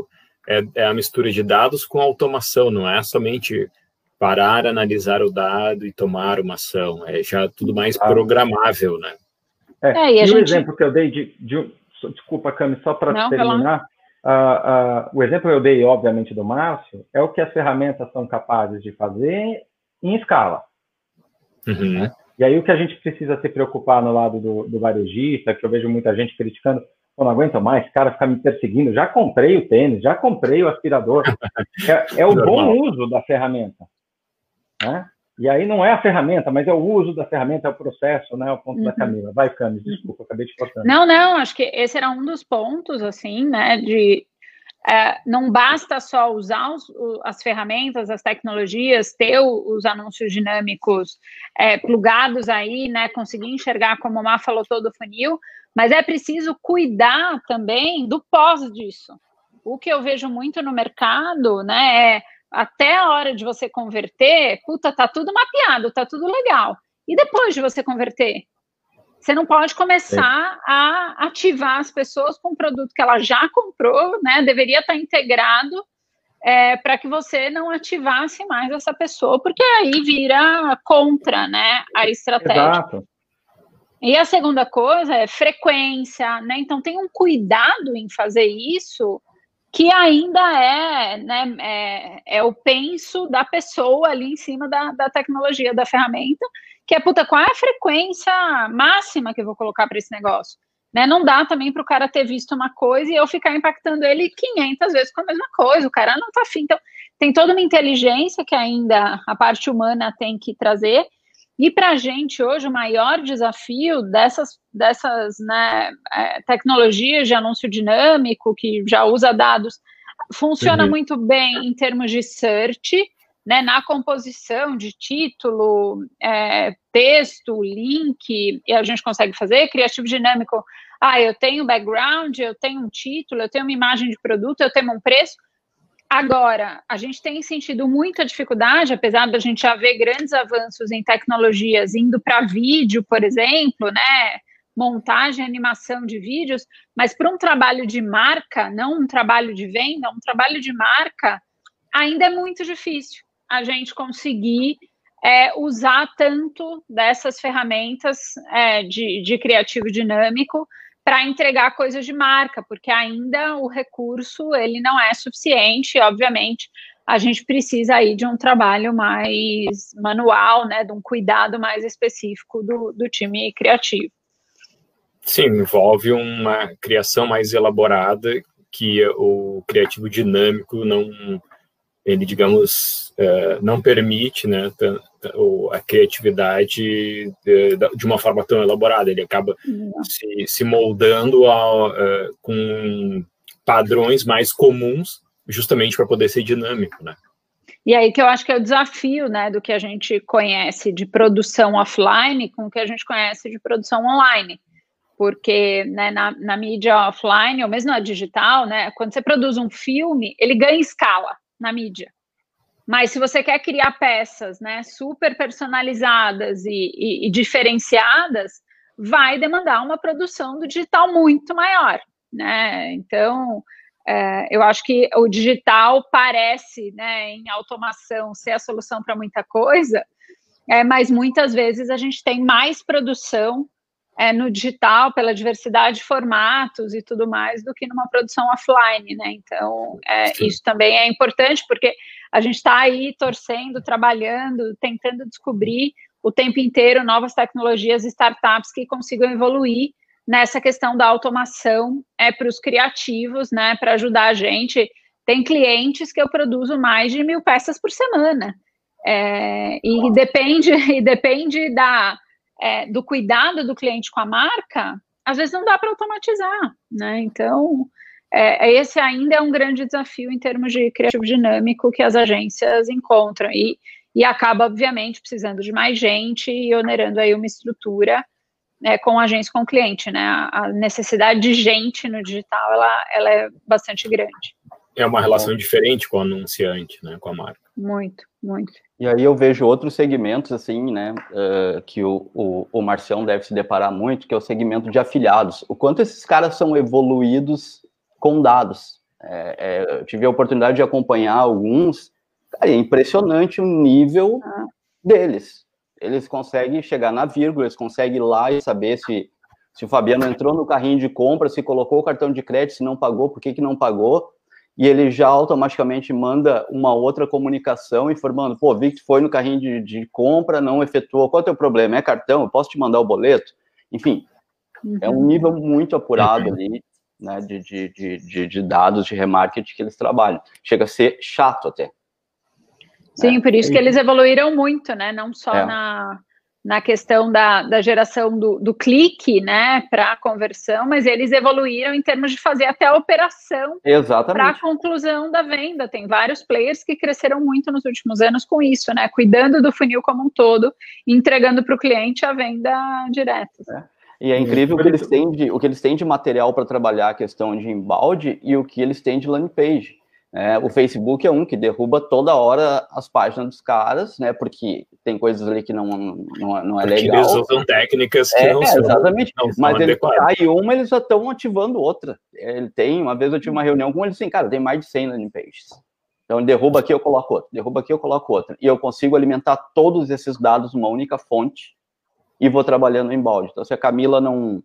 Speaker 1: é, é a mistura de dados com automação, não é somente parar, analisar o dado e tomar uma ação. É já tudo mais programável, né?
Speaker 3: É, é, e, e gente... o exemplo que eu dei de, de desculpa, Cami, só para terminar, uh, uh, o exemplo que eu dei, obviamente, do Márcio, é o que as ferramentas são capazes de fazer em escala. Uhum. Né? E aí o que a gente precisa se preocupar no lado do, do varejista, que eu vejo muita gente criticando, eu não aguento mais, esse cara ficar me perseguindo, já comprei o tênis, já comprei o aspirador. é, é o bom uso da ferramenta. Né? E aí não é a ferramenta, mas é o uso da ferramenta, é o processo, né? É o ponto uhum. da Camila. Vai, Camis, desculpa, acabei de cortar.
Speaker 2: Não, não, acho que esse era um dos pontos, assim, né? De é, não basta só usar os, as ferramentas, as tecnologias, ter os anúncios dinâmicos é, plugados aí, né? Conseguir enxergar, como o Má falou, todo o funil, mas é preciso cuidar também do pós disso. O que eu vejo muito no mercado, né? É até a hora de você converter, puta, tá tudo mapeado, tá tudo legal. E depois de você converter? Você não pode começar a ativar as pessoas com um produto que ela já comprou, né? Deveria estar integrado é, para que você não ativasse mais essa pessoa, porque aí vira contra, né, a estratégia. Exato. E a segunda coisa é frequência, né? Então tem um cuidado em fazer isso que ainda é, né, é, é, o penso da pessoa ali em cima da, da tecnologia, da ferramenta, que é, puta, qual é a frequência máxima que eu vou colocar para esse negócio? Né, não dá também para o cara ter visto uma coisa e eu ficar impactando ele 500 vezes com a mesma coisa, o cara não tá afim. Então, tem toda uma inteligência que ainda a parte humana tem que trazer, e para a gente hoje o maior desafio dessas, dessas né, é, tecnologias de anúncio dinâmico que já usa dados funciona uhum. muito bem em termos de search, né, na composição de título, é, texto, link, e a gente consegue fazer criativo dinâmico. Ah, eu tenho background, eu tenho um título, eu tenho uma imagem de produto, eu tenho um preço. Agora, a gente tem sentido muita dificuldade, apesar da gente já ver grandes avanços em tecnologias indo para vídeo, por exemplo, né? Montagem, animação de vídeos, mas para um trabalho de marca, não um trabalho de venda, um trabalho de marca, ainda é muito difícil a gente conseguir é, usar tanto dessas ferramentas é, de, de criativo dinâmico para entregar coisas de marca, porque ainda o recurso ele não é suficiente, obviamente a gente precisa aí de um trabalho mais manual, né, de um cuidado mais específico do, do time criativo.
Speaker 1: Sim, envolve uma criação mais elaborada que o criativo dinâmico não ele, digamos, é, não permite né, a criatividade de, uma forma tão elaborada. Ele acaba se, se, moldando a, é, com padrões mais comuns, justamente para poder ser dinâmico, né?
Speaker 2: E aí que eu acho que é o desafio, né, do que a gente conhece de produção offline com o que a gente conhece de produção online. Porque né, na, na mídia offline, ou mesmo na digital, né, quando você produz um filme, ele ganha escala na mídia. Mas se você quer criar peças né, super personalizadas e, e, e diferenciadas, vai demandar uma produção do digital muito maior. Né? Então, é, eu acho que o digital parece, né, em automação, ser a solução para muita coisa, é, mas muitas vezes a gente tem mais produção é, no digital, pela diversidade de formatos e tudo mais, do que numa produção offline, né? Então, é, isso também é importante, porque a gente está aí torcendo, trabalhando, tentando descobrir o tempo inteiro novas tecnologias e startups que consigam evoluir nessa questão da automação é, para os criativos, né? Para ajudar a gente. Tem clientes que eu produzo mais de mil peças por semana. É, e depende, e depende da é, do cuidado do cliente com a marca, às vezes não dá para automatizar, né? Então, é, esse ainda é um grande desafio em termos de criativo dinâmico que as agências encontram e, e acaba, obviamente, precisando de mais gente e onerando aí uma estrutura é, com agência com cliente, né? A, necessidade de gente no digital, ela, ela é bastante grande.
Speaker 1: É uma relação diferente com o anunciante, né? Com a marca.
Speaker 2: Muito, muito.
Speaker 4: E aí eu vejo outros segmentos, assim, né, uh, que o, o, o Marcião deve se deparar muito, que é o segmento de afiliados. O quanto esses caras são evoluídos com dados. É, é, eu tive a oportunidade de acompanhar alguns, cara, é impressionante o nível ah. deles. Eles conseguem chegar na vírgula, eles conseguem ir lá e saber se, se o Fabiano entrou no carrinho de compra, se colocou o cartão de crédito, se não pagou, por que, que não pagou. E ele já automaticamente manda uma outra comunicação informando, pô, vi que foi no carrinho de, de compra, não efetuou, qual é o teu problema? É cartão? Eu posso te mandar o boleto? Enfim, uhum. é um uhum. nível muito apurado uhum. ali, né, de, de, de, de, dados de remarketing que eles trabalham. Chega a ser chato até.
Speaker 2: Sim, né? por isso que eles evoluíram muito, né, não só é. na na questão da, da geração do, do clique, né, para conversão, mas eles evoluíram em termos de fazer até a operação para a conclusão da venda. Tem vários players que cresceram muito nos últimos anos com isso, né, cuidando do funil como um todo, entregando para o cliente a venda direta.
Speaker 4: É. E é incrível o que eles têm de, o que eles têm de material para trabalhar a questão de embalde e o que eles têm de landing page. É, o Facebook é um que derruba toda hora as páginas dos caras, né? Porque tem coisas ali que não, não, não é porque legal.
Speaker 1: Eles usam técnicas que
Speaker 4: é,
Speaker 1: não
Speaker 4: são. Exatamente. Não Mas ele cai uma, eles já estão ativando outra. Ele tem, uma vez eu tive uma reunião com ele assim, cara, tem mais de 100 landing pages. Então, derruba aqui, eu coloco outra. Derruba aqui, eu coloco outra. E eu consigo alimentar todos esses dados numa única fonte e vou trabalhando em balde. Então, se a Camila não.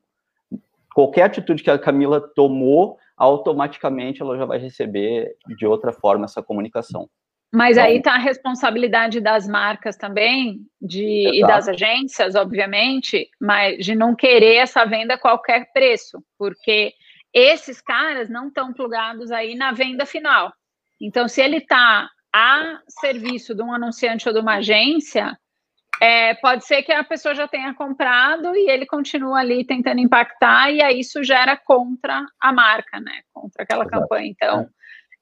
Speaker 4: Qualquer atitude que a Camila tomou, automaticamente ela já vai receber de outra forma essa comunicação.
Speaker 2: Mas então, aí está a responsabilidade das marcas também, de, e das agências, obviamente, mas de não querer essa venda a qualquer preço, porque esses caras não estão plugados aí na venda final. Então, se ele está a serviço de um anunciante ou de uma agência, é, pode ser que a pessoa já tenha comprado e ele continua ali tentando impactar, e aí isso gera contra a marca, né? Contra aquela Exato. campanha. Então,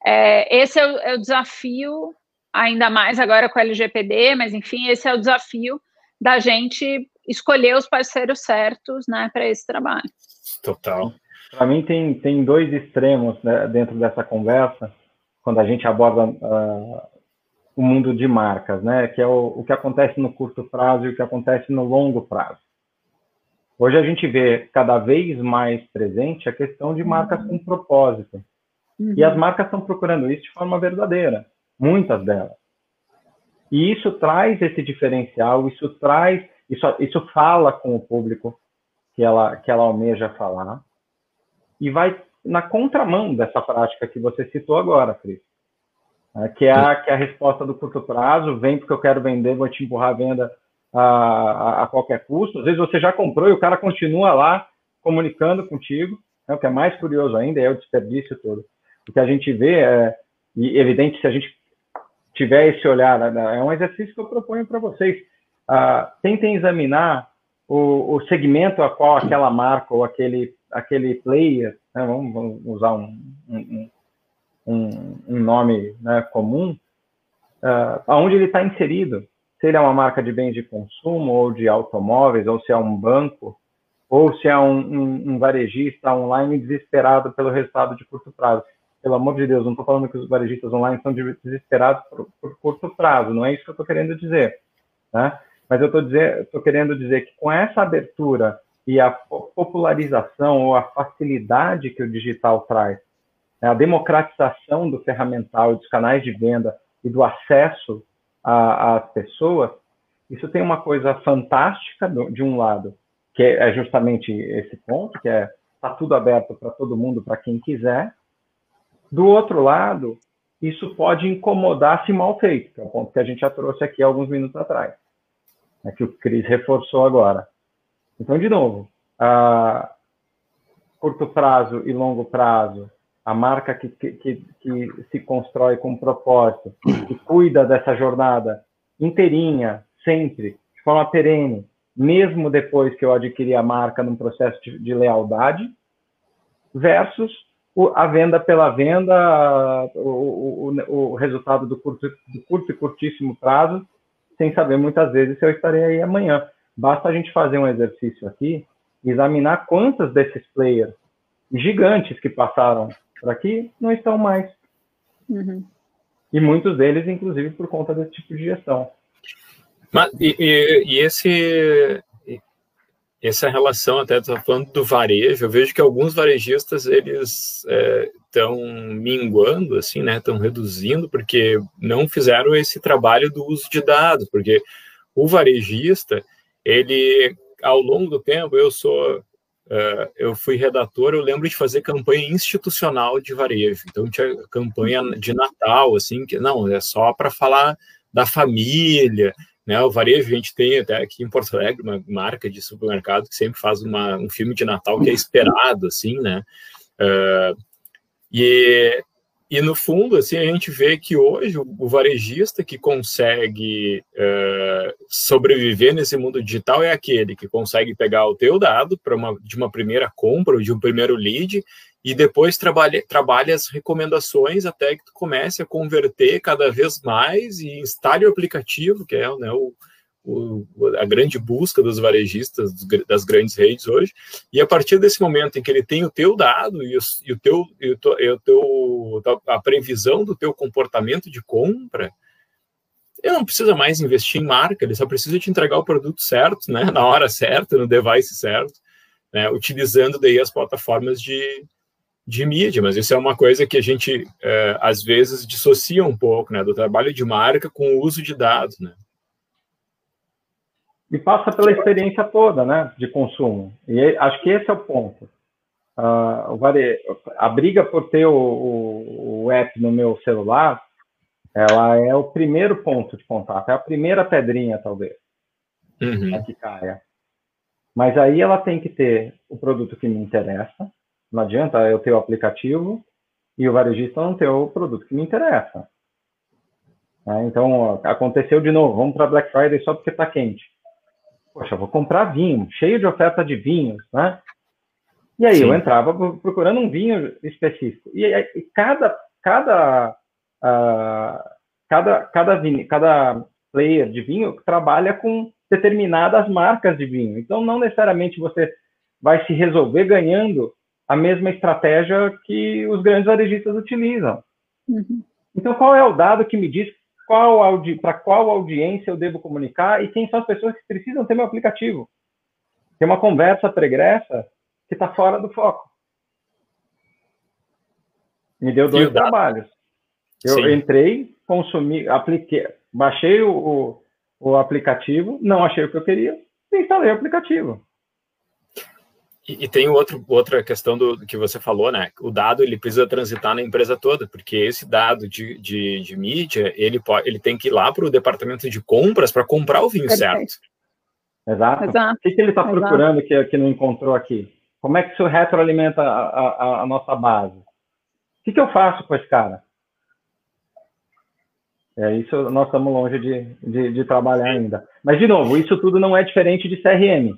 Speaker 2: é, esse é o, é o, desafio, ainda mais agora com a LGPD, mas enfim, esse é o desafio da gente escolher os parceiros certos né, para esse trabalho.
Speaker 1: Total.
Speaker 3: Para mim, tem, tem dois extremos né, dentro dessa conversa, quando a gente aborda uh, o mundo de marcas, né? Que é o, o que acontece no curto prazo e o que acontece no longo prazo. Hoje a gente vê cada vez mais presente a questão de marcas com propósito. Uhum. E as marcas estão procurando isso de forma verdadeira, muitas delas. E isso traz esse diferencial, isso traz, isso, isso fala com o público que ela, que ela almeja falar, e vai na contramão dessa prática que você citou agora, Cris. É, que, é a, que é a resposta do curto prazo, vem porque eu quero vender, vou te empurrar a venda a, a, a, qualquer custo. Às vezes você já comprou e o cara continua lá comunicando contigo, né, o que é mais curioso ainda é o desperdício todo. O que a gente vê é, e evidente, se a gente tiver esse olhar, né, é um exercício que eu proponho para vocês. Uh, tentem examinar o, o, segmento a qual aquela marca ou aquele, aquele player, né, vamos, vamos, usar um, um um, um nome né, comum, uh, aonde ele está inserido. Se ele é uma marca de bens de consumo ou de automóveis, ou se é um banco, ou se é um, um, um varejista online desesperado pelo resultado de curto prazo. Pelo amor de Deus, não estou falando que os varejistas online são desesperados por, por curto prazo, não é isso que eu estou querendo dizer. Né? Mas eu estou querendo dizer que com essa abertura e a popularização ou a facilidade que o digital traz a democratização do ferramental, dos canais de venda e do acesso às pessoas, isso tem uma coisa fantástica de um lado, que é justamente esse ponto, que é está tudo aberto para todo mundo, para quem quiser. Do outro lado, isso pode incomodar se mal feito, que é o ponto que a gente já trouxe aqui alguns minutos atrás, né, que o Cris reforçou agora. Então, de novo, a curto prazo e longo prazo, a marca que, que, que, se constrói com propósito, que cuida dessa jornada inteirinha, sempre, de forma perene, mesmo depois que eu adquiri a marca num processo de, de lealdade, versus o, a venda pela venda, o, o, o resultado do curto, do curto e curtíssimo prazo, sem saber muitas vezes se eu estarei aí amanhã. Basta a gente fazer um exercício aqui, examinar quantos desses players gigantes que passaram por aqui não estão mais. Uhum. E muitos deles, inclusive, por conta desse tipo de gestão.
Speaker 1: Mas, e, e, e esse, essa relação, até estou falando do varejo, eu vejo que alguns varejistas, eles estão é, minguando, assim, né, estão reduzindo, porque não fizeram esse trabalho do uso de dados, porque o varejista, ele, ao longo do tempo, eu sou uh, eu fui redator, eu lembro de fazer campanha institucional de varejo. Então tinha campanha de Natal, assim, que não, é só para falar da família, né? O varejo, a gente tem até aqui em Porto Alegre uma marca de supermercado que sempre faz uma, um filme de Natal que é esperado, assim, né? Uh, e e no fundo, assim, a gente vê que hoje o, varejista que consegue uh, sobreviver nesse mundo digital é aquele que consegue pegar o teu dado para uma, de uma primeira compra ou de um primeiro lead e depois trabalha, trabalha as recomendações até que tu comece a converter cada vez mais e instale o aplicativo, que é né, o, o, a grande busca dos varejistas das grandes redes hoje, e a partir desse momento em que ele tem o teu dado e o, e o teu, e o, teu, a previsão do teu comportamento de compra, ele não precisa mais investir em marca, ele só precisa te entregar o produto certo, né, na hora certa, no device certo, né, utilizando daí as plataformas de, de mídia, mas isso é uma coisa que a gente, é, às vezes, dissocia um pouco, né, do trabalho de marca com o uso de dados, né.
Speaker 3: E passa pela experiência toda, né, de consumo. E acho que esse é o ponto. Uh, a briga por ter o, o, o, app no meu celular, ela é o primeiro ponto de contato, é a primeira pedrinha, talvez, uhum. que caia. Mas aí ela tem que ter o produto que me interessa. Não adianta eu ter o aplicativo e o varejista não ter o produto que me interessa. Né? Então, aconteceu de novo, vamos para Black Friday só porque está quente poxa, vou comprar vinho, cheio de oferta de vinhos, né? E aí Sim. eu entrava procurando um vinho específico. E, e cada cada uh, cada cada vinho, cada player de vinho trabalha com determinadas marcas de vinho. Então não necessariamente você vai se resolver ganhando a mesma estratégia que os grandes varejistas utilizam. Uhum. Então qual é o dado que me diz qual para qual audiência eu devo comunicar e quem são as pessoas que precisam ter meu aplicativo. Tem uma conversa pregressa que está fora do foco. Me deu dois trabalhos. Eu Sim. entrei, consumi, apliquei, baixei o, o, o aplicativo, não achei o que eu queria, e instalei o aplicativo.
Speaker 1: E, e, tem outro, outra questão do, do, que você falou, né? O dado ele precisa transitar na empresa toda, porque esse dado de, de, de mídia ele, pode, ele tem que ir lá para o departamento de compras para comprar o vinho Perfeito. certo.
Speaker 3: Exato. Exato. O que, que ele está procurando que, que não encontrou aqui? Como é que isso retroalimenta a, a, a nossa base? O que, que eu faço com esse cara? É, isso nós estamos longe de, de, de trabalhar ainda. Mas, de novo, isso tudo não é diferente de CRM.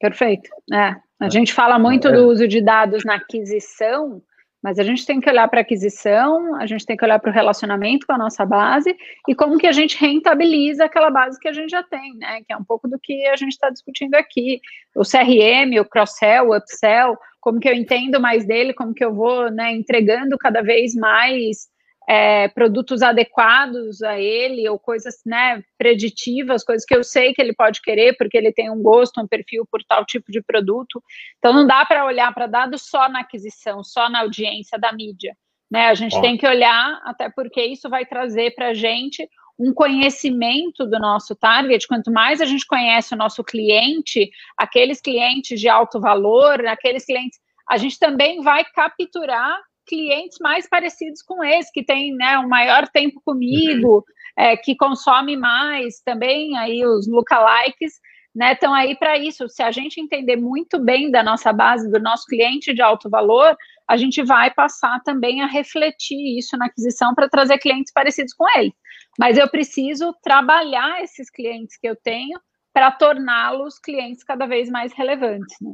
Speaker 2: Perfeito. É. A é. gente fala muito é. do uso de dados na aquisição, mas a gente tem que olhar para a aquisição, a gente tem que olhar para o relacionamento com a nossa base e como que a gente rentabiliza aquela base que a gente já tem, né? Que é um pouco do que a gente está discutindo aqui. O CRM, o cross-sell, o upsell, como que eu entendo mais dele, como que eu vou né, entregando cada vez mais é, produtos adequados a ele ou coisas né, preditivas, coisas que eu sei que ele pode querer porque ele tem um gosto, um perfil por tal tipo de produto. Então não dá para olhar para dados só na aquisição, só na audiência da mídia. Né? A gente tem que olhar, até porque isso vai trazer para a gente um conhecimento do nosso target. Quanto mais a gente conhece o nosso cliente, aqueles clientes de alto valor, aqueles clientes, a gente também vai capturar clientes mais parecidos com esse, que tem né, um maior tempo comigo, é, que consome mais, também aí os lookalikes, né, estão aí para isso. Se a gente entender muito bem da nossa base, do nosso cliente de alto valor, a gente vai passar também a refletir isso na aquisição para trazer clientes parecidos com ele. Mas eu preciso trabalhar esses clientes que eu tenho para torná-los clientes cada vez mais relevantes. Né?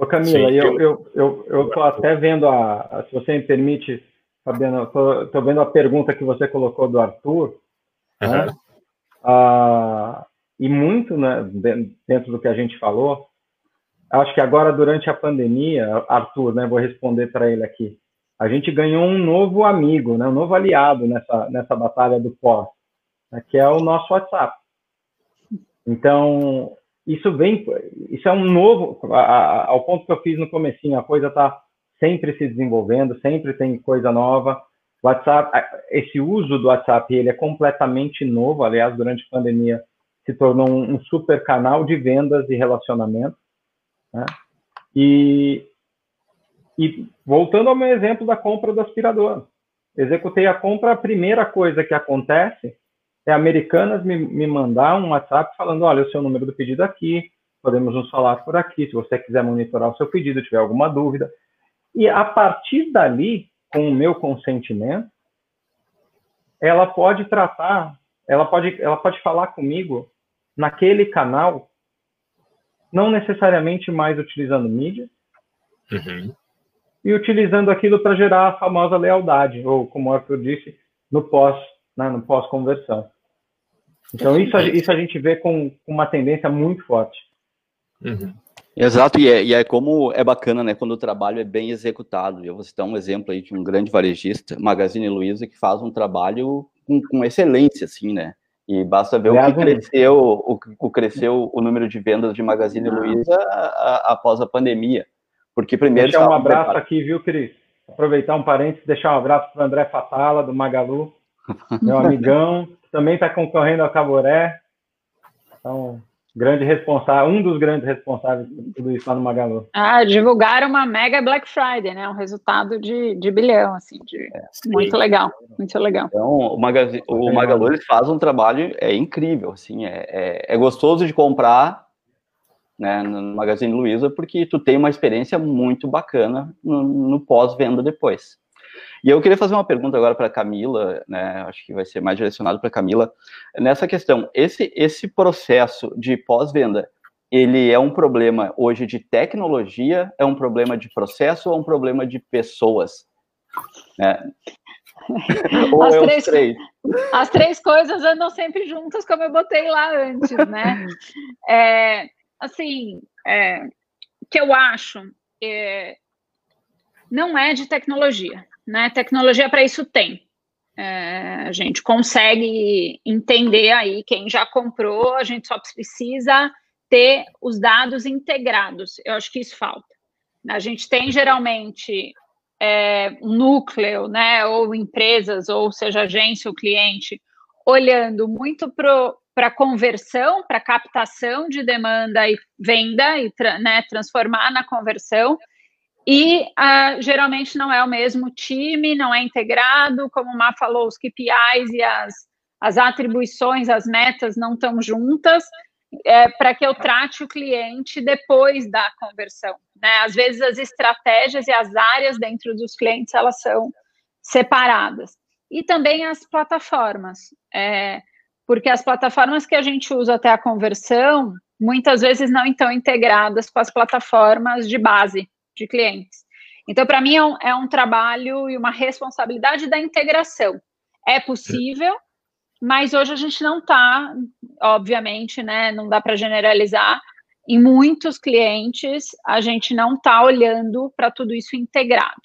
Speaker 3: Ô Camila, Sim, eu, eu, eu, eu tô até vendo a, a se você me permite, Fabiano, tô, tô, vendo a pergunta que você colocou do Arthur, uhum. né? Ah, e muito né, dentro do que a gente falou, acho que agora durante a pandemia, Arthur, né, vou responder para ele aqui, a gente ganhou um novo amigo, né, um novo aliado nessa, nessa batalha do pós, né, que é o nosso WhatsApp. Então, isso vem, isso é um novo, ao ponto que eu fiz no comecinho, a coisa está sempre se desenvolvendo, sempre tem coisa nova. WhatsApp, esse uso do WhatsApp, ele é completamente novo, aliás, durante a pandemia se tornou um, super canal de vendas e relacionamento. Né? E, e voltando ao meu exemplo da compra do aspirador, executei a compra, a primeira coisa que acontece é Americanas me, me mandar um WhatsApp falando, olha, o seu número do pedido aqui, podemos nos falar por aqui, se você quiser monitorar o seu pedido, tiver alguma dúvida. E a partir dali, com o meu consentimento, ela pode tratar, ela pode, ela pode falar comigo naquele canal, não necessariamente mais utilizando mídia, uhum. e utilizando aquilo para gerar a famosa lealdade, ou como o Arthur disse, no pós, né, no pós-conversão. Então isso, isso a gente vê com, com uma tendência muito forte.
Speaker 4: Uhum. Exato, e é, e é, como é bacana, né, quando o trabalho é bem executado. Eu vou citar um exemplo aí de um grande varejista, Magazine Luiza, que faz um trabalho com, com excelência, assim, né? E basta ver o que cresceu, o, o cresceu o número de vendas de Magazine Luiza após a pandemia. Porque primeiro.
Speaker 3: Deixar um abraço aqui, viu, Cris? Aproveitar um parênteses, deixar um abraço para o André Fatala, do Magalu, meu amigão, que também está concorrendo ao Caboré. Então, grande responsável, um dos grandes responsáveis por tudo isso lá no Magalu.
Speaker 2: Ah, divulgaram uma mega Black Friday, né? Um resultado de, de bilhão, assim, de, é, muito legal, muito legal.
Speaker 4: Então, o, Magazine, o Magalu ele faz um trabalho é incrível, assim, é, é, é gostoso de comprar, né, no Magazine Luiza, porque tu tem uma experiência muito bacana no, no pós-venda depois. E eu queria fazer uma pergunta agora para a Camila, né? Acho que vai ser mais direcionado para a Camila. Nessa questão, esse, esse processo de pós-venda, ele é um problema hoje de tecnologia, é um problema de processo ou é um problema de pessoas? Né?
Speaker 2: as, é três, três? as três coisas andam sempre juntas, como eu botei lá antes, né? É, assim, é, que eu acho é, não é de tecnologia. Né? Tecnologia para isso tem. É, a gente consegue entender aí quem já comprou, a gente só precisa ter os dados integrados. Eu acho que isso falta. A gente tem geralmente é, um núcleo, né, ou empresas, ou seja, agência ou cliente, olhando muito para conversão, para captação de demanda e venda e tra, né, transformar na conversão, e uh, geralmente não é o mesmo time, não é integrado, como o Má falou, os KPIs e as, as atribuições, as metas não estão juntas, é, para que eu trate o cliente depois da conversão. Né? Às vezes as estratégias e as áreas dentro dos clientes elas são separadas. E também as plataformas, é, porque as plataformas que a gente usa até a conversão, muitas vezes não estão integradas com as plataformas de base de clientes. Então, para mim, é um, é um trabalho e uma responsabilidade da integração. É possível, mas hoje a gente não está, obviamente, né? Não dá para generalizar. Em muitos clientes, a gente não está olhando para tudo isso integrado.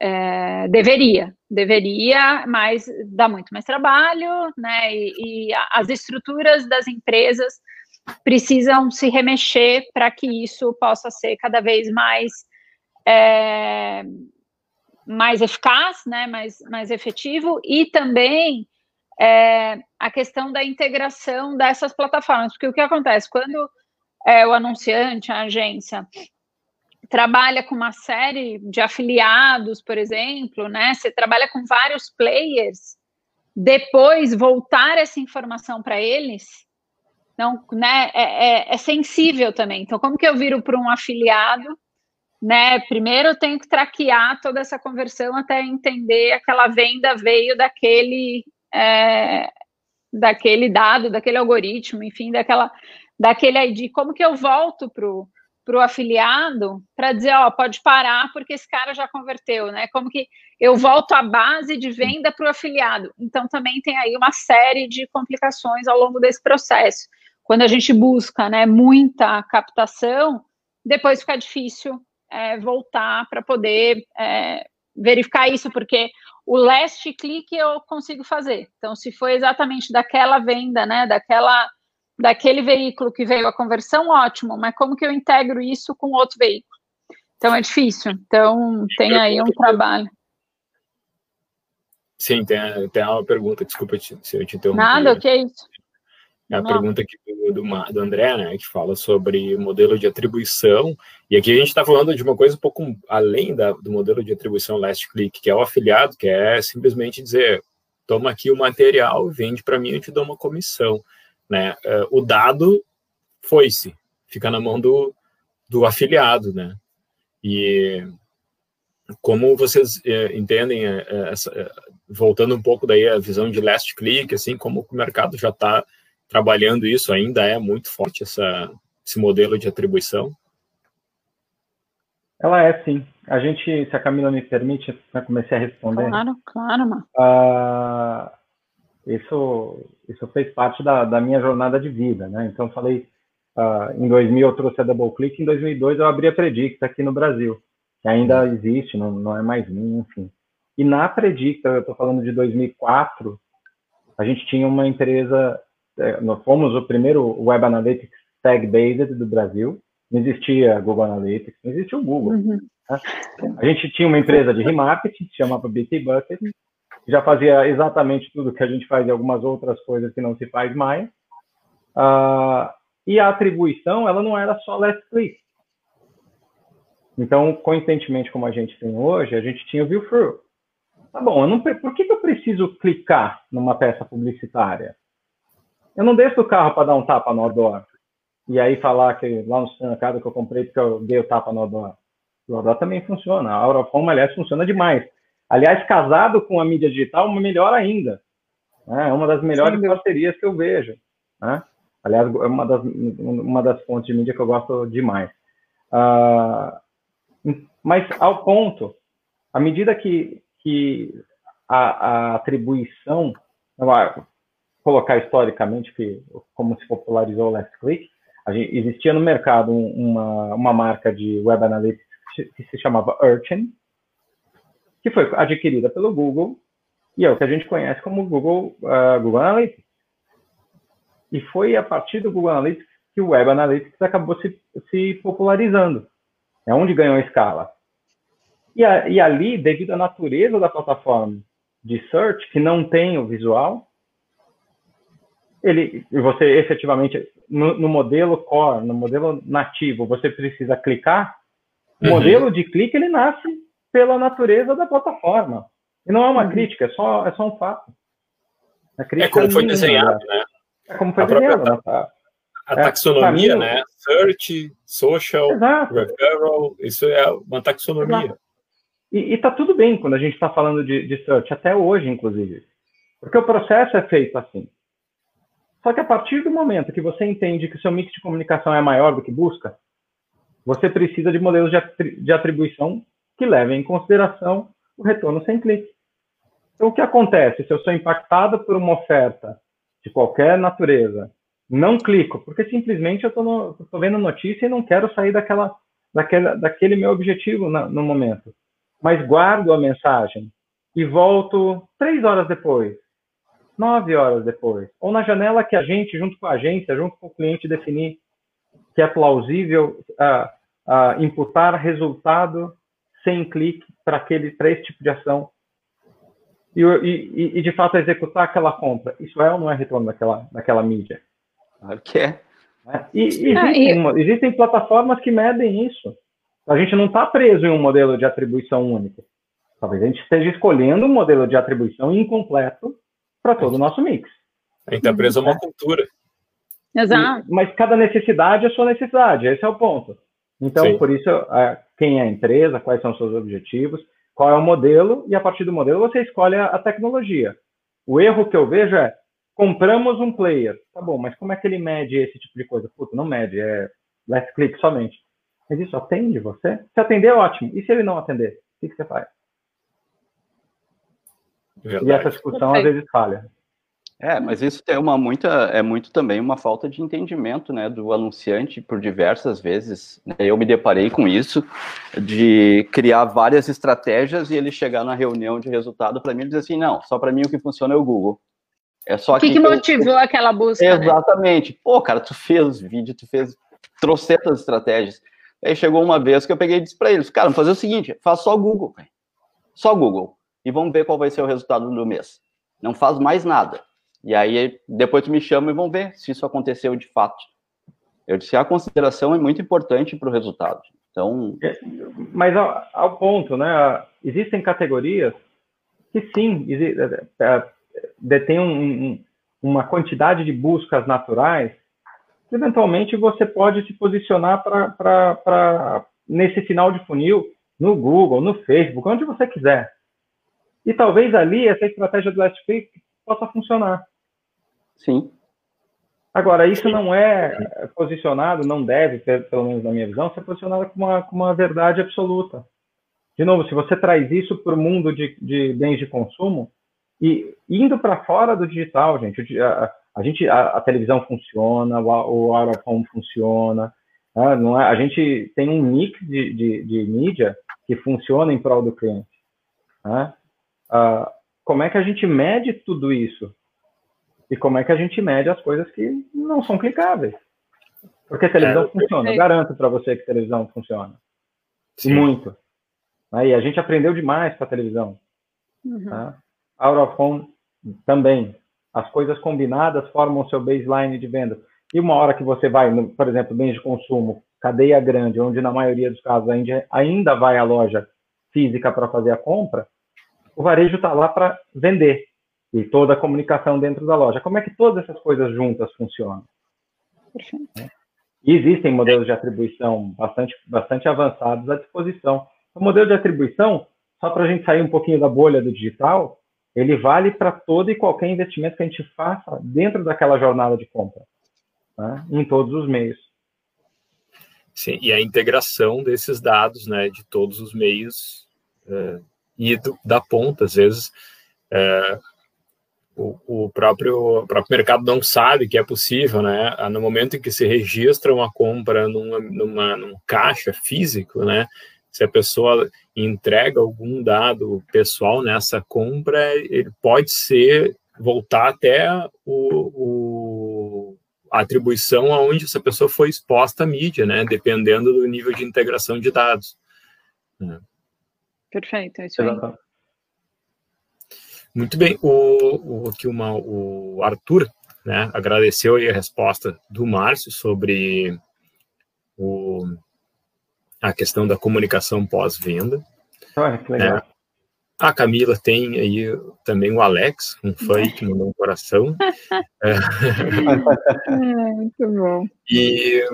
Speaker 2: É, deveria, deveria, mas dá muito mais trabalho, né? E, e as estruturas das empresas precisam se remexer para que isso possa ser cada vez mais é, mais eficaz, né, mais, mais efetivo, e também é, a questão da integração dessas plataformas, porque o que acontece quando é, o anunciante, a agência, trabalha com uma série de afiliados, por exemplo, né, você trabalha com vários players, depois voltar essa informação para eles, não, né, é, é, é sensível também. Então, como que eu viro para um afiliado né? Primeiro eu tenho que traquear toda essa conversão até entender aquela venda veio daquele é, daquele dado, daquele algoritmo, enfim, daquela daquele ID. Como que eu volto pro para o afiliado para dizer, ó, pode parar porque esse cara já converteu, né? Como que eu volto à base de venda para o afiliado. Então também tem aí uma série de complicações ao longo desse processo. Quando a gente busca, né, muita captação, depois fica difícil é, voltar para poder é, verificar isso, porque o last click eu consigo fazer. Então, se foi exatamente daquela venda, né, daquela, daquele veículo que veio a conversão, ótimo, mas como que eu integro isso com outro veículo? Então, é difícil. Então, tem aí um trabalho.
Speaker 1: Sim, tem, tem uma pergunta, desculpa se eu te interrompi.
Speaker 2: Nada, o que é isso?
Speaker 1: É a pergunta aqui do, do, do, André, né, que fala sobre modelo de atribuição. E aqui a gente está falando de uma coisa um pouco além da, do modelo de atribuição last click, que é o afiliado, que é simplesmente dizer, toma aqui o material, vende para mim, eu te dou uma comissão. Né? Uh, o dado foi-se, fica na mão do, do afiliado, né? E como vocês eh, entendem, eh, essa, eh, voltando um pouco daí a visão de last click, assim, como o mercado já está trabalhando isso, ainda é muito forte essa, esse modelo de atribuição?
Speaker 3: Ela é, sim. A gente, se a Camila me permite, eu comecei a responder.
Speaker 2: Claro, claro, mano.
Speaker 3: Uh, isso, isso fez parte da, da minha jornada de vida, né? Então, falei, uh, em 2000 eu trouxe a Double Click, em 2002 eu abri a Predict aqui no Brasil, que ainda existe, não, não é mais minha, enfim. E na Predicta, eu estou falando de 2004, a gente tinha uma empresa, nós fomos o primeiro Web Analytics Tag-Based do Brasil, não existia Google Analytics, não existia o Google. Uhum. Né? A gente tinha uma empresa de remarketing, que se chamava BT Bucket, que já fazia exatamente tudo que a gente faz e algumas outras coisas que não se faz mais. Uh, e a atribuição, ela não era só last click. Então, coincidentemente, como a gente tem hoje, a gente tinha o view through. Tá bom, não, por que, que eu preciso clicar numa peça publicitária? Eu não desço o carro para dar um tapa no outdoor e aí falar que lá no supermercado que eu comprei porque eu dei o tapa no outdoor. O outdoor também funciona. A Aurofoma, aliás, funciona demais. Aliás, casado com a mídia digital, melhor ainda. Né? É uma das melhores Sim, parcerias que eu vejo. Né? Aliás, é uma das, uma das fontes de mídia que eu gosto demais. Uh, mas, ao ponto, à medida que, que a, a atribuição, colocar historicamente que, como se popularizou o Last Click, gente, existia no mercado uma, uma marca de Web Analytics que se chamava Urchin, que foi adquirida pelo Google e é o que a gente conhece como Google, uh, Google Analytics. E foi a partir do Google Analytics que o Web Analytics acabou se, se popularizando. É onde ganhou escala. E, a, e ali, devido à natureza da plataforma de search, que não tem o visual, ele, você efetivamente, no, no, modelo core, no modelo nativo, você precisa clicar, o uhum. modelo de clique, ele nasce pela natureza da plataforma. E não é uma uhum. crítica, é só, é só um fato.
Speaker 1: é como foi desenhado, né?
Speaker 3: É como foi a desenhado. Própria,
Speaker 1: né? A, é, taxonomia, né? Search, social, Exato. referral, isso é uma taxonomia. Exato.
Speaker 3: E está tudo bem quando a gente está falando de, de search, até hoje, inclusive. Porque o processo é feito assim. Só que a partir do momento que você entende que o seu mix de comunicação é maior do que busca, você precisa de modelos de atribuição que levem em consideração o retorno sem clique. Então, o que acontece se eu sou impactado por uma oferta de qualquer natureza, não clico, porque simplesmente eu estou vendo notícia e não quero sair daquela, daquela, daquele meu objetivo na, no momento. Mas guardo a mensagem e volto três horas depois, nove horas depois, ou na janela que a gente, junto com a agência, junto com o cliente, definir que é plausível uh, uh, imputar resultado sem clique para aquele para esse tipo de ação e, e, e, de fato executar aquela compra. Isso é ou não é retorno daquela, daquela mídia?
Speaker 4: Claro que é.
Speaker 3: é e, existem, ah, existem plataformas que medem isso. A gente não está preso em um modelo de atribuição único. Talvez a gente esteja escolhendo um modelo de atribuição incompleto para todo o nosso mix.
Speaker 1: A gente está preso a uma cultura.
Speaker 2: Exato.
Speaker 3: E, mas cada necessidade é a sua necessidade, esse é o ponto. Então, Sim. por isso, quem é a empresa, quais são os seus objetivos, qual é o modelo, e a partir do modelo você escolhe a, a tecnologia. O erro que eu vejo é, compramos um player, tá bom, mas como é que ele mede esse tipo de coisa? Puta, não mede, é left click somente. Mas isso atende você? Se atender, ótimo. E se ele não atender, o que, que você faz? Verdade. E essa discussão às vezes falha.
Speaker 4: É, mas isso é uma muita, é muito também uma falta de entendimento, né, do anunciante por diversas vezes. Né, eu me deparei com isso de criar várias estratégias e ele chegar na reunião de resultado para mim e dizer assim, não, só para mim o que funciona é o Google. É só
Speaker 2: o que, que motivou eu... aquela busca?
Speaker 4: Né? Exatamente. Né? Pô, cara, tu fez vídeo, tu fez trocentas estratégias. Aí chegou uma vez que eu peguei e disse para eles, cara, vamos fazer o seguinte, faz só Google, só Google, e vamos ver qual vai ser o resultado do mês. Não faz mais nada E aí, depois tu me chama e vão ver se isso aconteceu de fato. Eu disse, a consideração é muito importante para o resultado. Então... É,
Speaker 3: mas ao, ao, ponto, né? Existem categorias que sim, é, é, detêm um, uma quantidade de buscas naturais eventualmente você pode se posicionar para nesse final de funil no Google, no Facebook, onde você quiser. E talvez ali essa estratégia do last click possa funcionar.
Speaker 4: Sim.
Speaker 3: Agora, isso não é posicionado, não deve, pelo menos na minha visão, ser posicionado como uma, uma verdade absoluta. De novo, se você traz isso para o mundo de, de, bens de consumo, e indo para fora do digital, gente, a, a gente, a, a, televisão funciona, o, o out of home funciona, né? não é, a gente tem um mix de, de, de, mídia que funciona em prol do cliente. Né? Uh, como é que a gente mede tudo isso? E como é que a gente mede as coisas que não são clicáveis? Porque a televisão é, funciona, eu garanto para você que a televisão funciona. Sim. Muito. Aí a gente aprendeu demais com a televisão. Uhum. Tá? Out também. As coisas combinadas formam o seu baseline de venda. E uma hora que você vai, no, por exemplo, bens de consumo, cadeia grande, onde na maioria dos casos ainda, ainda vai à loja física para fazer a compra, o varejo está lá para vender e toda a comunicação dentro da loja. Como é que todas essas coisas juntas funcionam? E existem modelos de atribuição bastante, bastante avançados à disposição. O modelo de atribuição, só para a gente sair um pouquinho da bolha do digital, ele vale para todo e qualquer investimento que a gente faça dentro daquela jornada de compra, né? em todos os meios.
Speaker 1: Sim, e a integração desses dados, né, de todos os meios é, e da ponta, às vezes é, o, o, próprio, próprio mercado não sabe que é possível, né? No momento em que se registra uma compra numa, numa, num caixa físico, né? se a pessoa entrega algum dado pessoal nessa compra, ele pode ser voltar até o, o, a atribuição aonde essa pessoa foi exposta à mídia, né? Dependendo do nível de integração de dados.
Speaker 2: Né? Perfeito, é isso aí.
Speaker 1: Muito bem, o, o, aqui uma, o Arthur né, agradeceu a resposta do Márcio sobre o, a questão da comunicação pós-venda.
Speaker 3: Olha, que legal. É,
Speaker 1: a Camila tem aí também o Alex, um fã que mandou um coração.
Speaker 2: é. é, muito bom.
Speaker 1: E,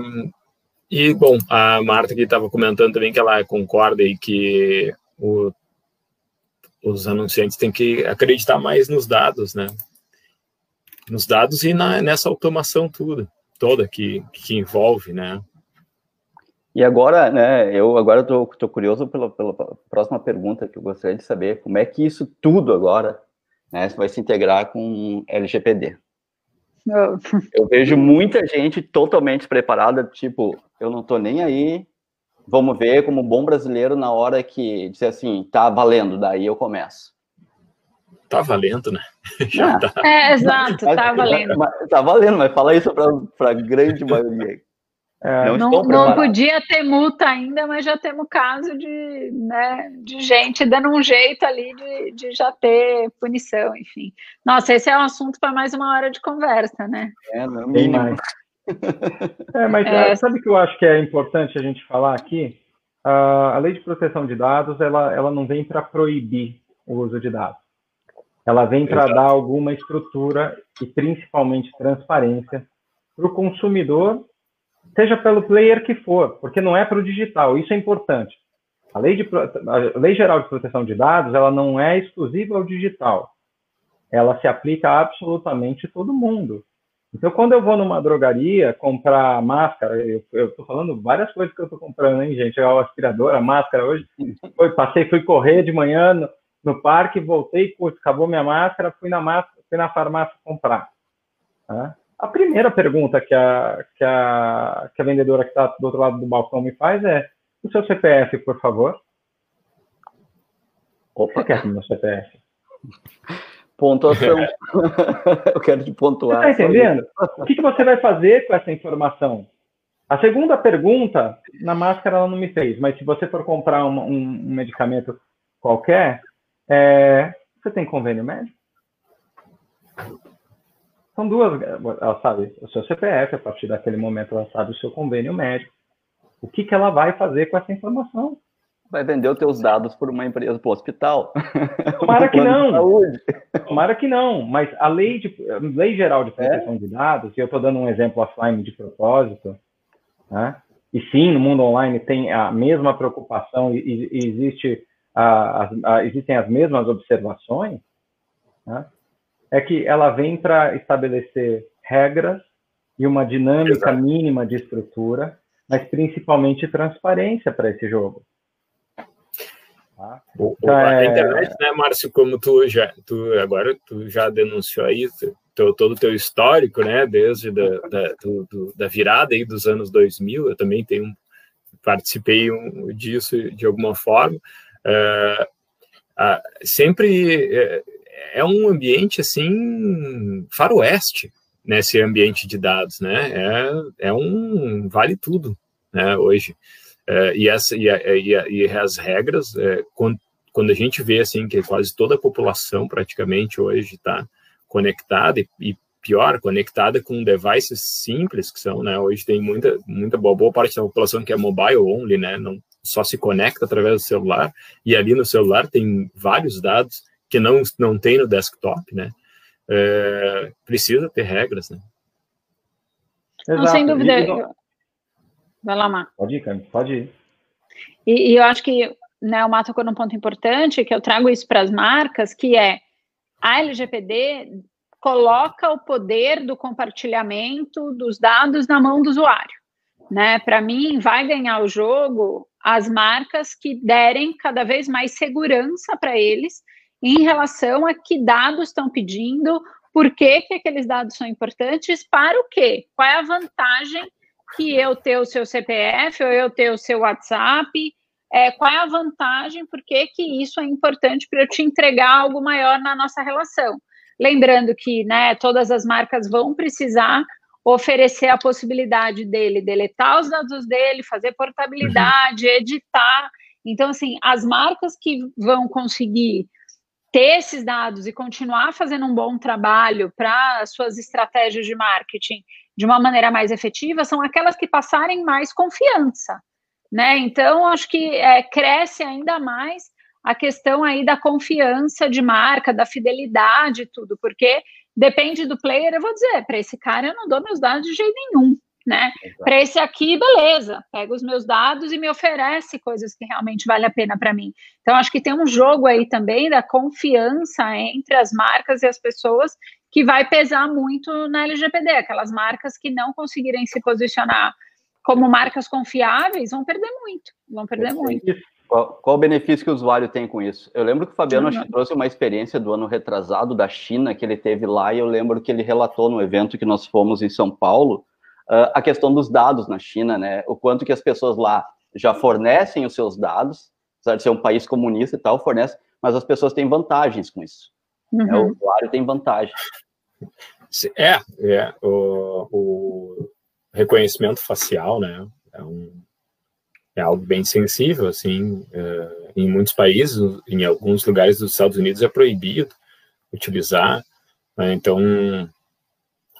Speaker 1: e, bom, a Marta que estava comentando também que ela concorda e que o, os anunciantes têm que acreditar mais nos dados, né? Nos dados e na, nessa automação tudo, toda que, que envolve, né?
Speaker 4: E agora, né, eu agora estou curioso pela, pela, próxima pergunta que eu gostaria de saber, como é que isso tudo agora né, vai se integrar com LGPD? Oh. Eu vejo muita gente totalmente preparada, tipo, eu não estou nem aí, vamos ver como bom brasileiro na hora que dizer assim, tá valendo, daí eu começo.
Speaker 1: Tá valendo, né?
Speaker 2: Já tá. É, exato, tá valendo.
Speaker 4: Mas, tá valendo, mas fala isso para a grande maioria.
Speaker 2: É, não, não, podia ter multa ainda, mas já temos caso de, né, de gente dando um jeito ali de, de já ter punição, enfim. Nossa, esse é um assunto para mais uma hora de conversa, né?
Speaker 3: É, não, Bem mais. É, mas é. sabe o que eu acho que é importante a gente falar aqui? Uh, a lei de proteção de dados, ela, ela não vem para proibir o uso de dados. Ela vem para dar alguma estrutura e principalmente transparência para o consumidor seja pelo player que for, porque não é para o digital, isso é importante. A lei, de, a lei Geral de Proteção de Dados, ela não é exclusiva ao digital. Ela se aplica a absolutamente todo mundo. Então, quando eu vou numa drogaria comprar máscara, eu estou falando várias coisas que eu estou comprando, hein, gente? É o aspirador, a máscara hoje. Foi, passei, fui correr de manhã no, no parque, voltei, putz, acabou minha máscara, fui na, máscara, fui na farmácia comprar. Tá? A primeira pergunta que a, que a, que a vendedora que está do outro lado do balcão me faz é: o seu CPF, por favor? Opa, quer meu CPF?
Speaker 4: Pontuação. Eu quero te pontuar.
Speaker 3: Você está entendendo? O que, que você vai fazer com essa informação? A segunda pergunta, na máscara ela não me fez, mas se você for comprar um, um, um medicamento qualquer, é, você tem convênio médico? são duas, ela sabe o seu CPF, a partir daquele momento ela sabe o seu convênio médico. O que, que ela vai fazer com essa informação?
Speaker 4: Vai vender os teus dados por uma empresa, para o hospital.
Speaker 3: Tomara que não. Tomara que não. Mas a lei, de, a lei geral de proteção é? de dados, e eu estou dando um exemplo offline de propósito, né? e sim, no mundo online tem a mesma preocupação e, e existe a, a, existem as mesmas observações, né? é que ela vem para estabelecer regras e uma dinâmica Exato. mínima de estrutura, mas principalmente transparência para esse jogo.
Speaker 1: Tá? Então, a é... internet, né, Márcio, como tu já, tu agora tu já denunciou aí teu, todo o teu histórico, né, desde da, da, do, da virada aí dos anos 2000, eu também tenho participei um, disso de alguma forma. Uh, uh, sempre é, é um ambiente assim faroeste nesse ambiente de dados, né? É, é um vale tudo, né? Hoje é, e, essa, e, e, e, as regras é, quando, quando, a gente vê assim que quase toda a população praticamente hoje está conectada e, e, pior conectada com devices simples que são, né? Hoje tem muita muita boa, boa parte da população que é mobile only, né? Não só se conecta através do celular e ali no celular tem vários dados que não, não tem no desktop, né? É, precisa ter regras, né?
Speaker 2: Não, sem dúvida. Vai lá, Mar.
Speaker 3: Pode ir, Cami, pode ir.
Speaker 2: E, e, eu acho que né, o Mato tocou num ponto importante, que eu trago isso para as marcas, que é a LGPD coloca o poder do compartilhamento dos dados na mão do usuário. Né? Para mim, vai ganhar o jogo as marcas que derem cada vez mais segurança para eles em relação a que dados estão pedindo, por que, que aqueles dados são importantes, para o quê? Qual é a vantagem que eu ter o seu CPF ou eu ter o seu WhatsApp? É, qual é a vantagem? Por que, que isso é importante para eu te entregar algo maior na nossa relação? Lembrando que né, todas as marcas vão precisar oferecer a possibilidade dele deletar os dados dele, fazer portabilidade, uhum. editar. Então, assim, as marcas que vão conseguir ter esses dados e continuar fazendo um bom trabalho para suas estratégias de marketing de uma maneira mais efetiva são aquelas que passarem mais confiança, né? Então acho que é, cresce ainda mais a questão aí da confiança de marca, da fidelidade, tudo, porque depende do player. Eu vou dizer, para esse cara eu não dou meus dados de jeito nenhum né? Para esse aqui, beleza, pega os meus dados e me oferece coisas que realmente vale a pena para mim. Então, acho que tem um jogo aí também da confiança entre as marcas e as pessoas que vai pesar muito na LGPD. Aquelas marcas que não conseguirem se posicionar como marcas confiáveis vão perder muito, vão perder muito.
Speaker 4: Qual, qual, o benefício que o usuário tem com isso? Eu lembro que o Fabiano uhum. trouxe uma experiência do ano retrasado da China que ele teve lá e eu lembro que ele relatou no evento que nós fomos em São Paulo uh, a questão dos dados na China, né? O quanto que as pessoas lá já fornecem os seus dados, apesar de ser um país comunista e tal, fornece, mas as pessoas têm vantagens com isso. Uhum. Né? O usuário tem vantagem.
Speaker 1: É, é o, o reconhecimento facial, né? É, um, é algo bem sensível, assim, uh, em muitos países, em alguns lugares dos Estados Unidos é proibido utilizar, né? então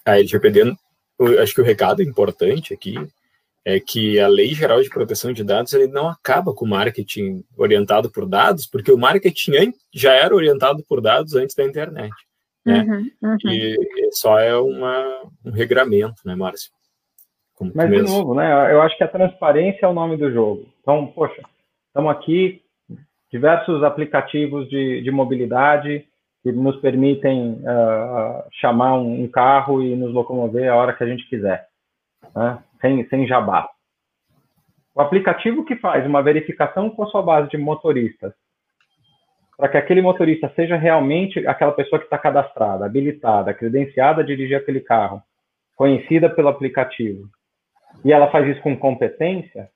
Speaker 1: a LGPD acho que o recado importante aqui é que a Lei Geral de Proteção de Dados ele não acaba com o marketing orientado por dados, porque o marketing já era orientado por dados antes da internet. Né? Uhum, uhum. E só é uma, um regramento, né, Márcio?
Speaker 3: Como Mas, de novo, né, eu acho que a transparência é o nome do jogo. Então, poxa, estamos aqui, diversos aplicativos de, de mobilidade, que nos permitem uh, chamar um, um, carro e nos locomover a hora que a gente quiser, né? sem, sem jabá. O aplicativo que faz uma verificação com a sua base de motoristas, para que aquele motorista seja realmente aquela pessoa que está cadastrada, habilitada, credenciada a dirigir aquele carro, conhecida pelo aplicativo, e ela faz isso com competência,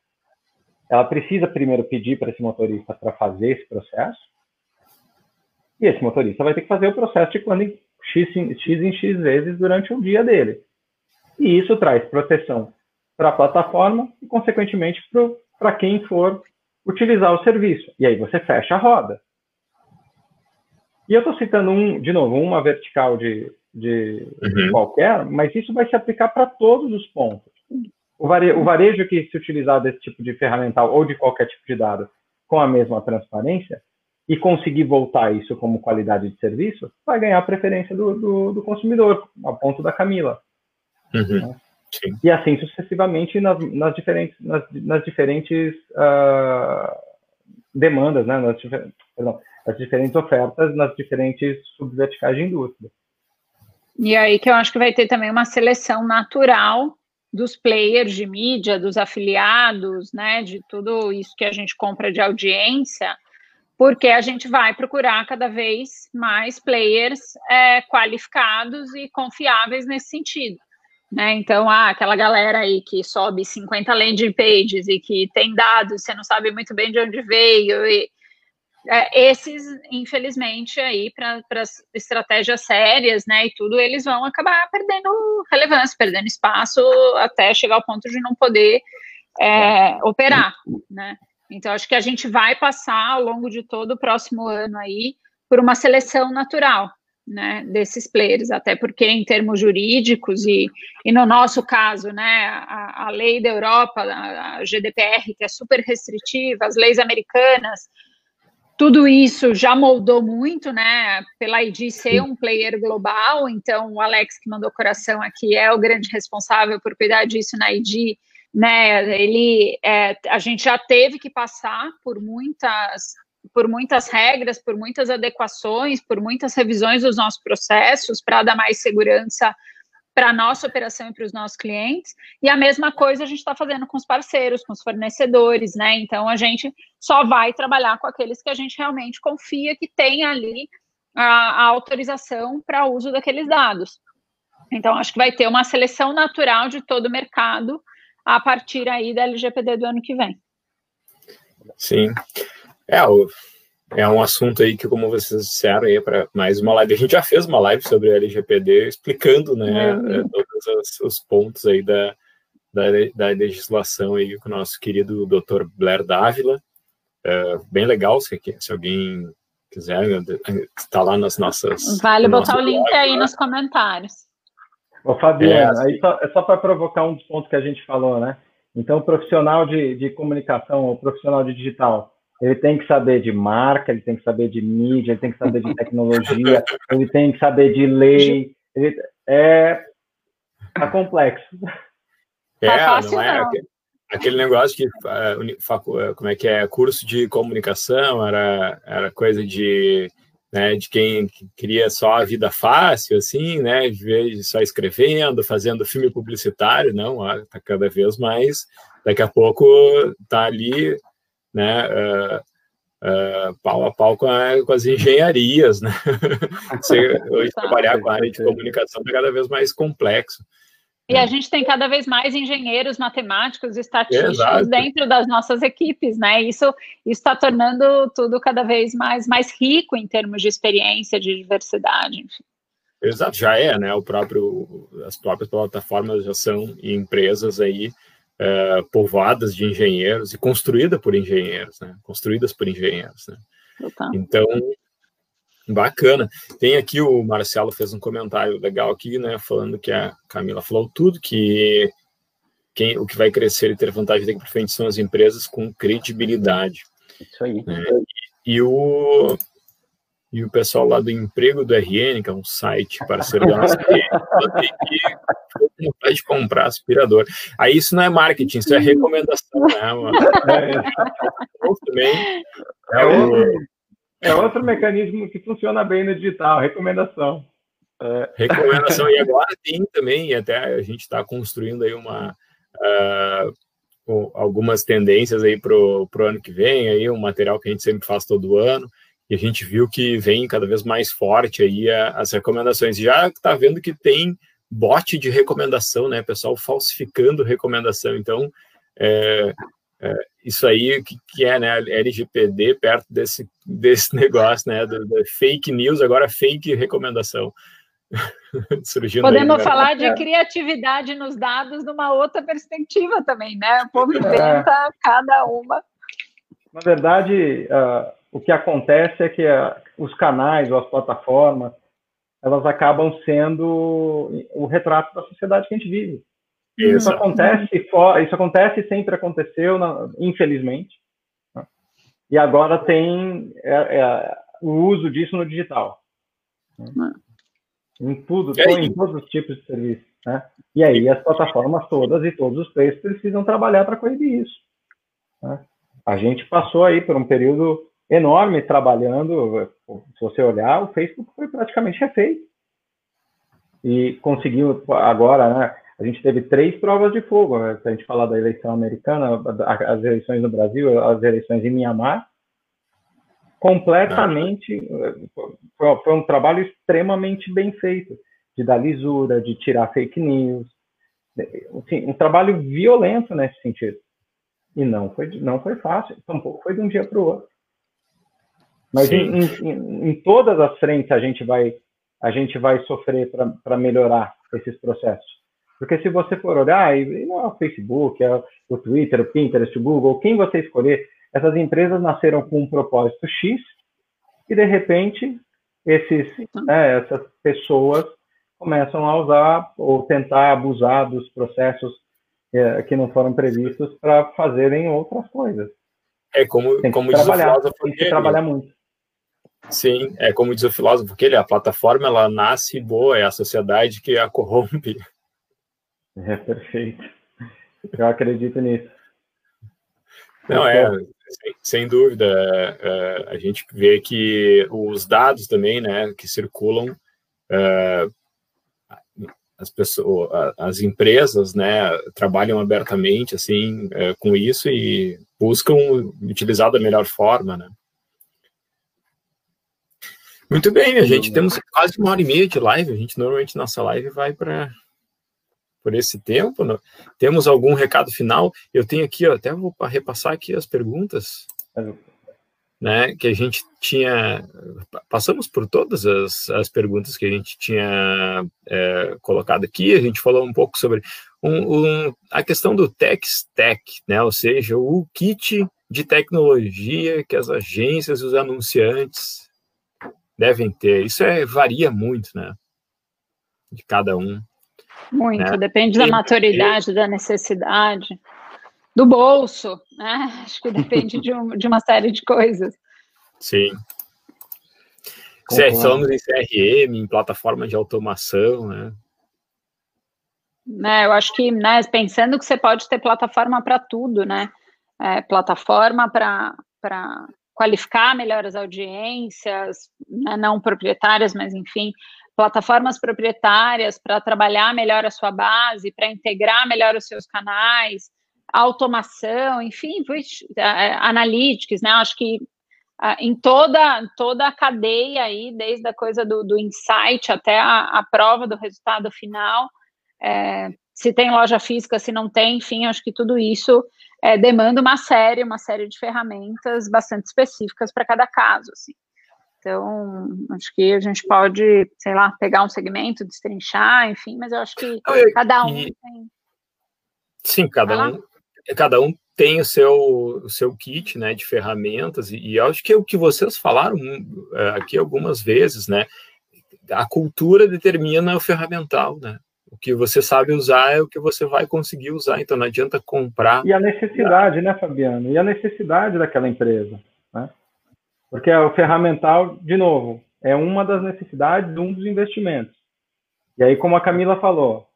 Speaker 3: ela precisa primeiro pedir para esse motorista para fazer esse processo, e esse motorista vai ter que fazer o processo de quando em X, X em X vezes durante o dia dele. E isso traz proteção para a plataforma e, consequentemente, para quem for utilizar o serviço. E aí você fecha a roda. E eu estou citando, um, de novo, uma vertical de, de uhum. qualquer, mas isso vai se aplicar para todos os pontos. O varejo, o varejo que se utilizar desse tipo de ferramental ou de qualquer tipo de dado com a mesma transparência e conseguir voltar isso como qualidade de serviço, vai ganhar a preferência do, do, do consumidor, a ponto da Camila. Uhum. Né? E assim sucessivamente nas, nas diferentes, nas, nas diferentes uh, demandas, né? nas, perdão, nas diferentes ofertas, nas diferentes subverticais de indústria.
Speaker 2: E aí que eu acho que vai ter também uma seleção natural dos players de mídia, dos afiliados, né, de tudo isso que a gente compra de audiência, porque a gente vai procurar cada vez mais players é, qualificados e confiáveis nesse sentido. Né? Então, ah, aquela galera aí que sobe 50 landing pages e que tem dados, você não sabe muito bem de onde veio, e é, esses, infelizmente, aí para estratégias sérias, né, e tudo, eles vão acabar perdendo relevância, perdendo espaço até chegar ao ponto de não poder é, operar, né. Então, acho que a gente vai passar ao longo de todo o próximo ano aí por uma seleção natural, né, desses players, até porque em termos jurídicos e, e no nosso caso, né, a, a lei da Europa, a, a GDPR, que é super restritiva, as leis americanas, tudo isso já moldou muito, né? Pela ID ser um player global, então o Alex que mandou coração aqui é o grande responsável por cuidar disso na ID, né? Ele, é, a gente já teve que passar por muitas, por muitas regras, por muitas adequações, por muitas revisões dos nossos processos para dar mais segurança para a nossa operação e para os nossos clientes. E a mesma coisa a gente está fazendo com os parceiros, com os fornecedores, né? Então a gente só vai trabalhar com aqueles que a gente realmente confia que tem ali a, a autorização para uso daqueles dados. Então acho que vai ter uma seleção natural de todo o mercado a partir aí da LGPD do ano que vem.
Speaker 1: Sim. É, o é um assunto aí que, como vocês disseram, aí para mais uma live. A gente já fez uma live sobre a LGPD explicando, né, uhum. todos os, os, pontos aí da, da, da, legislação aí com o nosso querido Dr. Blair Dávila. É, bem legal, se, se alguém quiser, está lá nas nossas.
Speaker 2: Vale botar o link blog, aí né? nos comentários.
Speaker 3: Ô, Fabiana, é, aí só, é só para provocar um dos pontos que a gente falou, né? Então, o profissional de, de comunicação, o profissional de digital, ele tem que saber de marca, ele tem que saber de mídia, ele tem que saber de tecnologia, ele tem que saber de lei. Ele, é tá complexo.
Speaker 1: É, tá não é aquele, aquele negócio que é, como é que é curso de comunicação era era coisa de né, de quem queria só a vida fácil, assim, né, de só escrevendo, fazendo filme publicitário, não, tá cada vez mais, daqui a pouco tá ali né, uh, uh, pau a pau com, a, com as engenharias, né? Você, hoje trabalhar com a área de comunicação é cada vez mais complexo.
Speaker 2: E a gente tem cada vez mais engenheiros matemáticos, estatísticos Exato. dentro das nossas equipes, né? Isso está tornando tudo cada vez mais, mais rico em termos de experiência, de diversidade, enfim.
Speaker 1: Exato, já é, né? O próprio, as próprias plataformas já são empresas aí é, povoadas de engenheiros e construída por engenheiros, né? Construídas por engenheiros, né? Então, bacana. Tem aqui o Marcelo fez um comentário legal aqui, né? Falando que a Camila falou tudo, que quem, o que vai crescer e ter vantagem daqui para frente são as empresas com credibilidade.
Speaker 4: Isso aí.
Speaker 1: Né? E, e o e o pessoal lá do Emprego do RN, que é um site parceiro da nossa vontade de comprar aspirador. Aí isso não é marketing, isso é recomendação, né, mano? É,
Speaker 3: também é, o... é outro mecanismo que funciona bem no digital, recomendação.
Speaker 1: É, recomendação, e agora tem também, e até a gente está construindo aí uma... Uh, algumas tendências aí para o ano que vem, aí um material que a gente sempre faz todo ano, e a gente viu que vem cada vez mais forte aí as recomendações. Já está vendo que tem bot de recomendação, né? Pessoal falsificando recomendação. Então, é, é, isso aí que, que é, né? LGPD perto desse, desse negócio, né? Do, do fake news, agora fake recomendação.
Speaker 2: Podemos aí, né? falar de criatividade nos dados numa outra perspectiva também, né? O povo inventa é. cada uma.
Speaker 3: Na verdade, uh, o que acontece é que uh, os canais ou as plataformas elas acabam sendo o retrato da sociedade que a gente vive. Isso acontece, isso acontece, sempre aconteceu, infelizmente. Né? E agora tem é, é, o uso disso no digital. Né? Em tudo, em todos os tipos de serviços. Né? E aí as plataformas todas e todos os players precisam trabalhar para coibir isso. Né? A gente passou aí por um período enorme trabalhando. Se você olhar, o Facebook foi praticamente refeito. E conseguiu agora, né? A gente teve três provas de fogo. Né? Se a gente falar da eleição americana, as eleições no Brasil, as eleições em Mianmar, completamente. Foi um trabalho extremamente bem feito de dar lisura, de tirar fake news. Assim, um trabalho violento nesse sentido. E não foi, não foi fácil, tampouco foi de um dia para o outro. Mas em, em, em, todas as frentes a gente vai, a gente vai sofrer para melhorar esses processos. Porque se você for olhar, e não é o Facebook, é o Twitter, o Pinterest, o Google, quem você escolher, essas empresas nasceram com um propósito X e de repente esses, né, essas pessoas começam a usar ou tentar abusar dos processos é, que não foram previstos para fazerem outras coisas.
Speaker 1: É como,
Speaker 3: tem
Speaker 1: como
Speaker 3: diz o filósofo. Tem que trabalhar muito.
Speaker 1: Sim, é como diz o filósofo que ele, a plataforma ela nasce boa, é a sociedade que a corrompe.
Speaker 3: É perfeito. Eu acredito nisso.
Speaker 1: Não, é, sem, sem dúvida. É, a gente vê que os dados também, né, que circulam, é, as pessoas, as empresas, né, trabalham abertamente assim é, com isso e buscam utilizar da melhor forma, né? Muito bem, minha gente, temos quase uma hora e meia de live. A gente normalmente nossa live vai para por esse tempo. Né? Temos algum recado final? Eu tenho aqui, ó, até vou repassar aqui as perguntas né, que a gente tinha, passamos por todas as, as perguntas que a gente tinha é, colocado aqui, a gente falou um pouco sobre um, um, a questão do tech stack, né, ou seja, o kit de tecnologia que as agências e os anunciantes devem ter. Isso é, varia muito, né, de cada um.
Speaker 2: Muito, né? depende da maturidade, da necessidade do bolso, né? Acho que depende de, um, de uma série de coisas.
Speaker 1: Sim. Concordo. Falamos em CRM, em plataformas de automação, né?
Speaker 2: né? Eu acho que, né, pensando que você pode ter plataforma para tudo, né? É, plataforma para qualificar melhor as audiências, né, não proprietárias, mas enfim, plataformas proprietárias para trabalhar melhor a sua base, para integrar melhor os seus canais, automação, enfim, analytics, né? Acho que em toda, toda a cadeia aí, desde a coisa do, do insight até a, a, prova do resultado final, é, se tem loja física, se não tem, enfim, acho que tudo isso é, demanda uma série, uma série de ferramentas bastante específicas para cada caso, assim. Então, acho que a gente pode, sei lá, pegar um segmento, destrinchar, enfim, mas eu acho que cada um tem.
Speaker 1: Sim, cada um, cada um tem o seu, o seu kit né, de ferramentas, e, e acho que é o que vocês falaram é, aqui algumas vezes, né? A cultura determina o ferramental, né? O que você sabe usar é o que você vai conseguir usar, então não adianta comprar.
Speaker 3: E a necessidade, né, Fabiano? E a necessidade daquela empresa, né? Porque o ferramental, de novo, é uma das necessidades, um dos investimentos. E aí, como a Camila falou,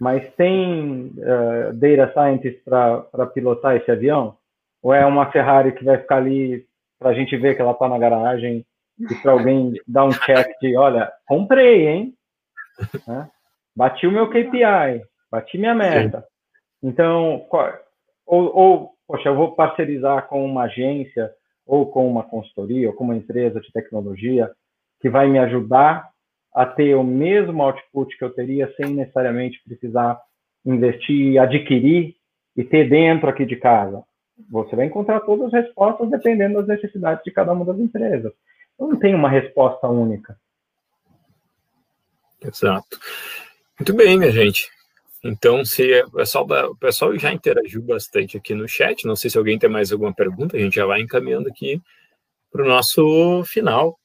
Speaker 3: mas tem uh, data scientist para pilotar esse avião? Ou é uma Ferrari que vai ficar ali para a gente ver que ela está na garagem e para alguém dar um check de, olha, comprei, hein? Né? Bati o meu KPI, bati minha meta. Então, ou, ou, poxa, eu vou parcerizar com uma agência ou com uma consultoria ou com uma empresa de tecnologia que vai me ajudar a ter o mesmo output que eu teria sem necessariamente precisar investir, adquirir e ter dentro aqui de casa? Você vai encontrar todas as respostas dependendo das necessidades de cada uma das empresas. Eu não tenho uma resposta única.
Speaker 1: Exato. Muito bem, minha gente. Então, se o pessoal, da, o pessoal já interagiu bastante aqui no chat, não sei se alguém tem mais alguma pergunta, a gente já vai encaminhando aqui para o nosso final.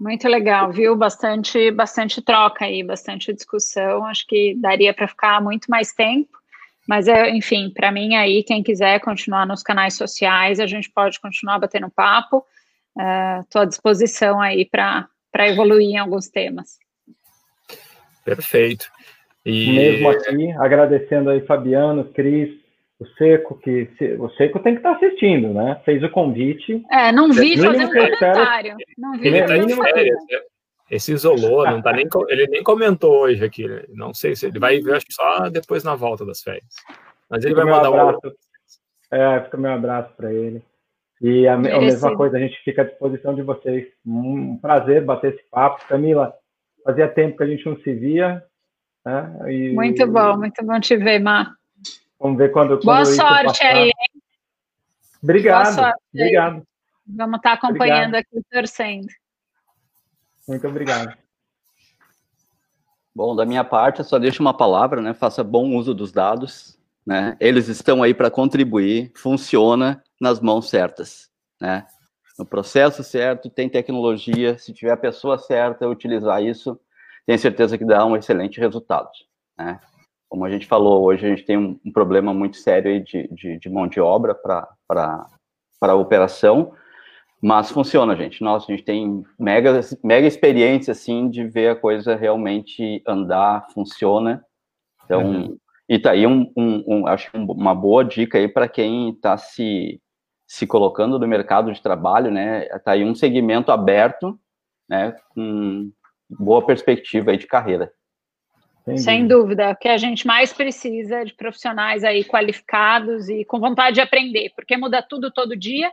Speaker 2: Muito legal, viu? Bastante, bastante troca aí, bastante discussão. Acho que daria para ficar muito mais tempo. Mas, enfim, para mim aí, quem quiser continuar nos canais sociais, a gente pode continuar batendo papo. Estou uh, à disposição aí para evoluir em alguns temas.
Speaker 1: Perfeito.
Speaker 3: E... Mesmo aqui, agradecendo aí Fabiano, Cris, o Seco, que o Seco tem que estar tá assistindo, né? Fez o convite.
Speaker 2: É, não vi fazendo comentário. Não vi
Speaker 1: ele está de férias, né? Ele se isolou, não tá nem, ele nem comentou hoje aqui. Não sei se ele vai ver, acho que só depois na volta das férias. Mas ele fica vai mandar um abraço.
Speaker 3: Um... É, fica meu abraço para ele. E a, a, mesma coisa, a gente fica à disposição de vocês. Um prazer bater esse papo. Camila, fazia tempo que a gente não se via. Né?
Speaker 2: E, muito bom, muito bom te ver, Mar.
Speaker 3: Vamos ver quando.
Speaker 2: Boa quando sorte passar. aí, hein?
Speaker 3: Obrigado. Sorte obrigado. Aí.
Speaker 2: Vamos estar acompanhando obrigado. aqui, torcendo.
Speaker 3: Muito obrigado.
Speaker 4: Bom, da minha parte, eu só deixo uma palavra, né? Faça bom uso dos dados, né? Eles estão aí para contribuir, funciona nas mãos certas, né? No processo certo, tem tecnologia, se tiver a pessoa certa utilizar isso, tenho certeza que dá um excelente resultado, né? Como a gente falou, hoje a gente tem um, um problema muito sério de, de, de mão de obra para a operação, mas funciona, gente. Nossa, a gente tem mega, mega experiência, assim, de ver a coisa realmente andar, funciona. Então, uhum. e tá aí um, um, um, acho uma boa dica aí para quem está se, se colocando no mercado de trabalho, né? Tá aí um segmento aberto, né? Com boa perspectiva aí de carreira.
Speaker 2: Sem dúvida, o que a gente mais precisa é de profissionais aí qualificados e com vontade de aprender, porque muda tudo todo dia.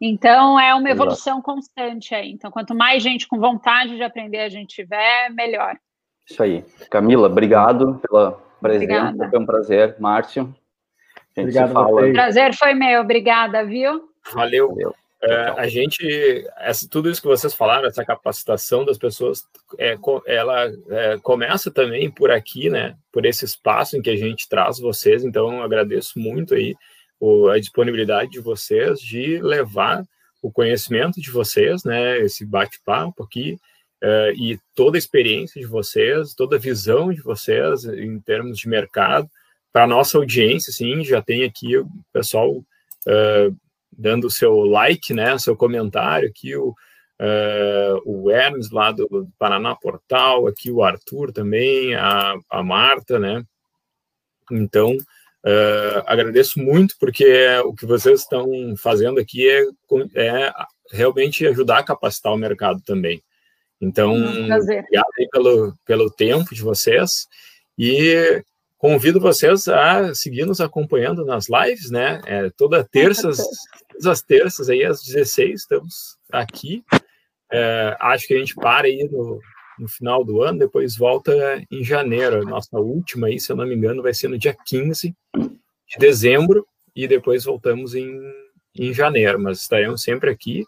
Speaker 2: Então é uma evolução Exato. constante aí. Então, quanto mais gente com vontade de aprender a gente tiver, melhor.
Speaker 4: Isso aí. Camila, obrigado pela presença. Obrigada. Foi um prazer. Márcio.
Speaker 2: Obrigado. O prazer foi meu. Obrigada, viu?
Speaker 1: Valeu. Valeu. É, a gente, essa, tudo isso que vocês falaram, essa capacitação das pessoas, é, ela é, começa também por aqui, né? Por esse espaço em que a gente traz vocês. Então, agradeço muito aí o, a disponibilidade de vocês de levar o conhecimento de vocês, né? Esse bate-papo aqui é, e toda a experiência de vocês, toda a visão de vocês em termos de mercado para nossa audiência, sim. Já tem aqui o pessoal é, dando o seu like, né, seu comentário, aqui o, uh, o Hermes lá do, Paraná Portal, aqui o Arthur também, a, a Marta, né, então uh, agradeço muito porque o que vocês estão fazendo aqui é, é realmente ajudar a capacitar o mercado também. Então, um obrigado pelo, pelo tempo de vocês e convido vocês a seguir nos acompanhando nas lives, né? É, toda terças, todas as terças aí às 16 estamos aqui. É, acho que a gente para aí no, no final do ano, depois volta em janeiro. A nossa última aí, se eu não me engano, vai ser no dia 15 de dezembro e depois voltamos em, em janeiro, mas estaremos sempre aqui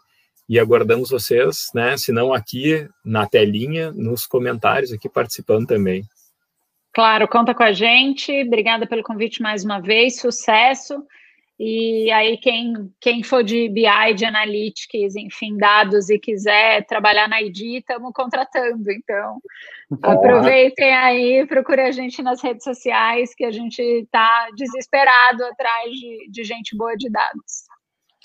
Speaker 1: e aguardamos vocês, né? Se não aqui na telinha, nos comentários aqui participando também.
Speaker 2: Claro, conta com a gente. Obrigada pelo convite mais uma vez. Sucesso. E aí, quem, quem for de BI, de Analytics, enfim, dados e quiser trabalhar na ID, estamos contratando. Então, aproveitem aí, procure a gente nas redes sociais, que a gente está desesperado atrás de, de gente boa de dados.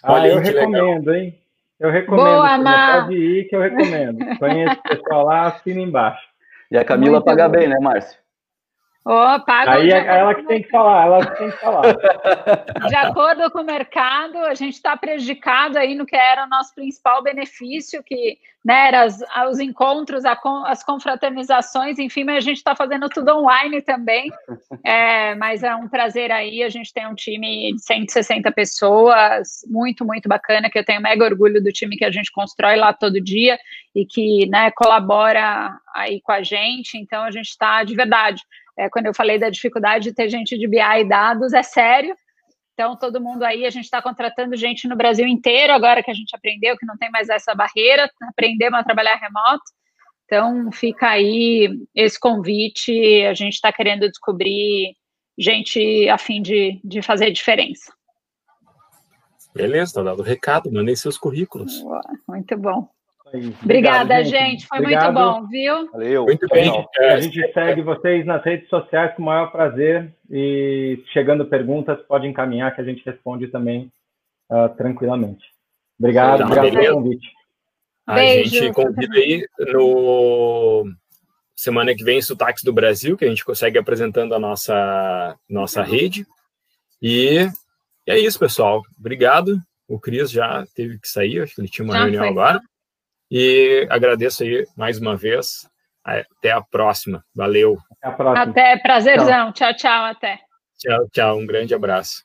Speaker 3: Ah, eu recomendo, legal. hein? Eu recomendo. Boa, Pode ir que eu recomendo. Conheço o pessoal lá, assina embaixo.
Speaker 4: E a Camila Muito paga bom. bem, né, Márcio?
Speaker 2: Oh, paga
Speaker 3: Aí é ela que tem que falar, ela que tem que falar.
Speaker 2: De acordo com o mercado, a gente está prejudicado aí no que era o nosso principal benefício, que né, era as, os encontros, a, as confraternizações, enfim, mas a gente está fazendo tudo online também. É, mas é um prazer aí, a gente tem um time de 160 pessoas, muito, muito bacana, que eu tenho mega orgulho do time que a gente constrói lá todo dia e que né, colabora aí com a gente, então a gente está de verdade é, quando eu falei da dificuldade de ter gente de BI e dados, é sério. Então, todo mundo aí, a gente está contratando gente no Brasil inteiro, agora que a gente aprendeu que não tem mais essa barreira, aprendemos a trabalhar remoto. Então, fica aí esse convite, a gente está querendo descobrir gente a fim de, de fazer diferença.
Speaker 1: Beleza, está dado o recado, mandem seus currículos.
Speaker 2: Muito bom. Obrigada, gente. gente. Foi Obrigado. muito bom, viu?
Speaker 4: Valeu.
Speaker 1: Muito bem.
Speaker 3: A gente segue vocês nas redes sociais com o maior prazer e chegando perguntas, pode encaminhar que a gente responde também uh, tranquilamente. Obrigado, tá, obrigado pelo convite.
Speaker 1: A Beijo. gente convida aí no semana que vem Sotaques do Brasil, que a gente consegue apresentando a nossa, nossa rede. E, e é isso, pessoal. Obrigado. O Cris já teve que sair, acho que ele tinha uma já reunião foi. agora. E agradeço aí mais uma vez. Até a próxima. Valeu.
Speaker 2: Até a próxima. Até, prazerzão. Tchau, tchau, tchau até.
Speaker 1: Tchau, tchau. Um grande abraço.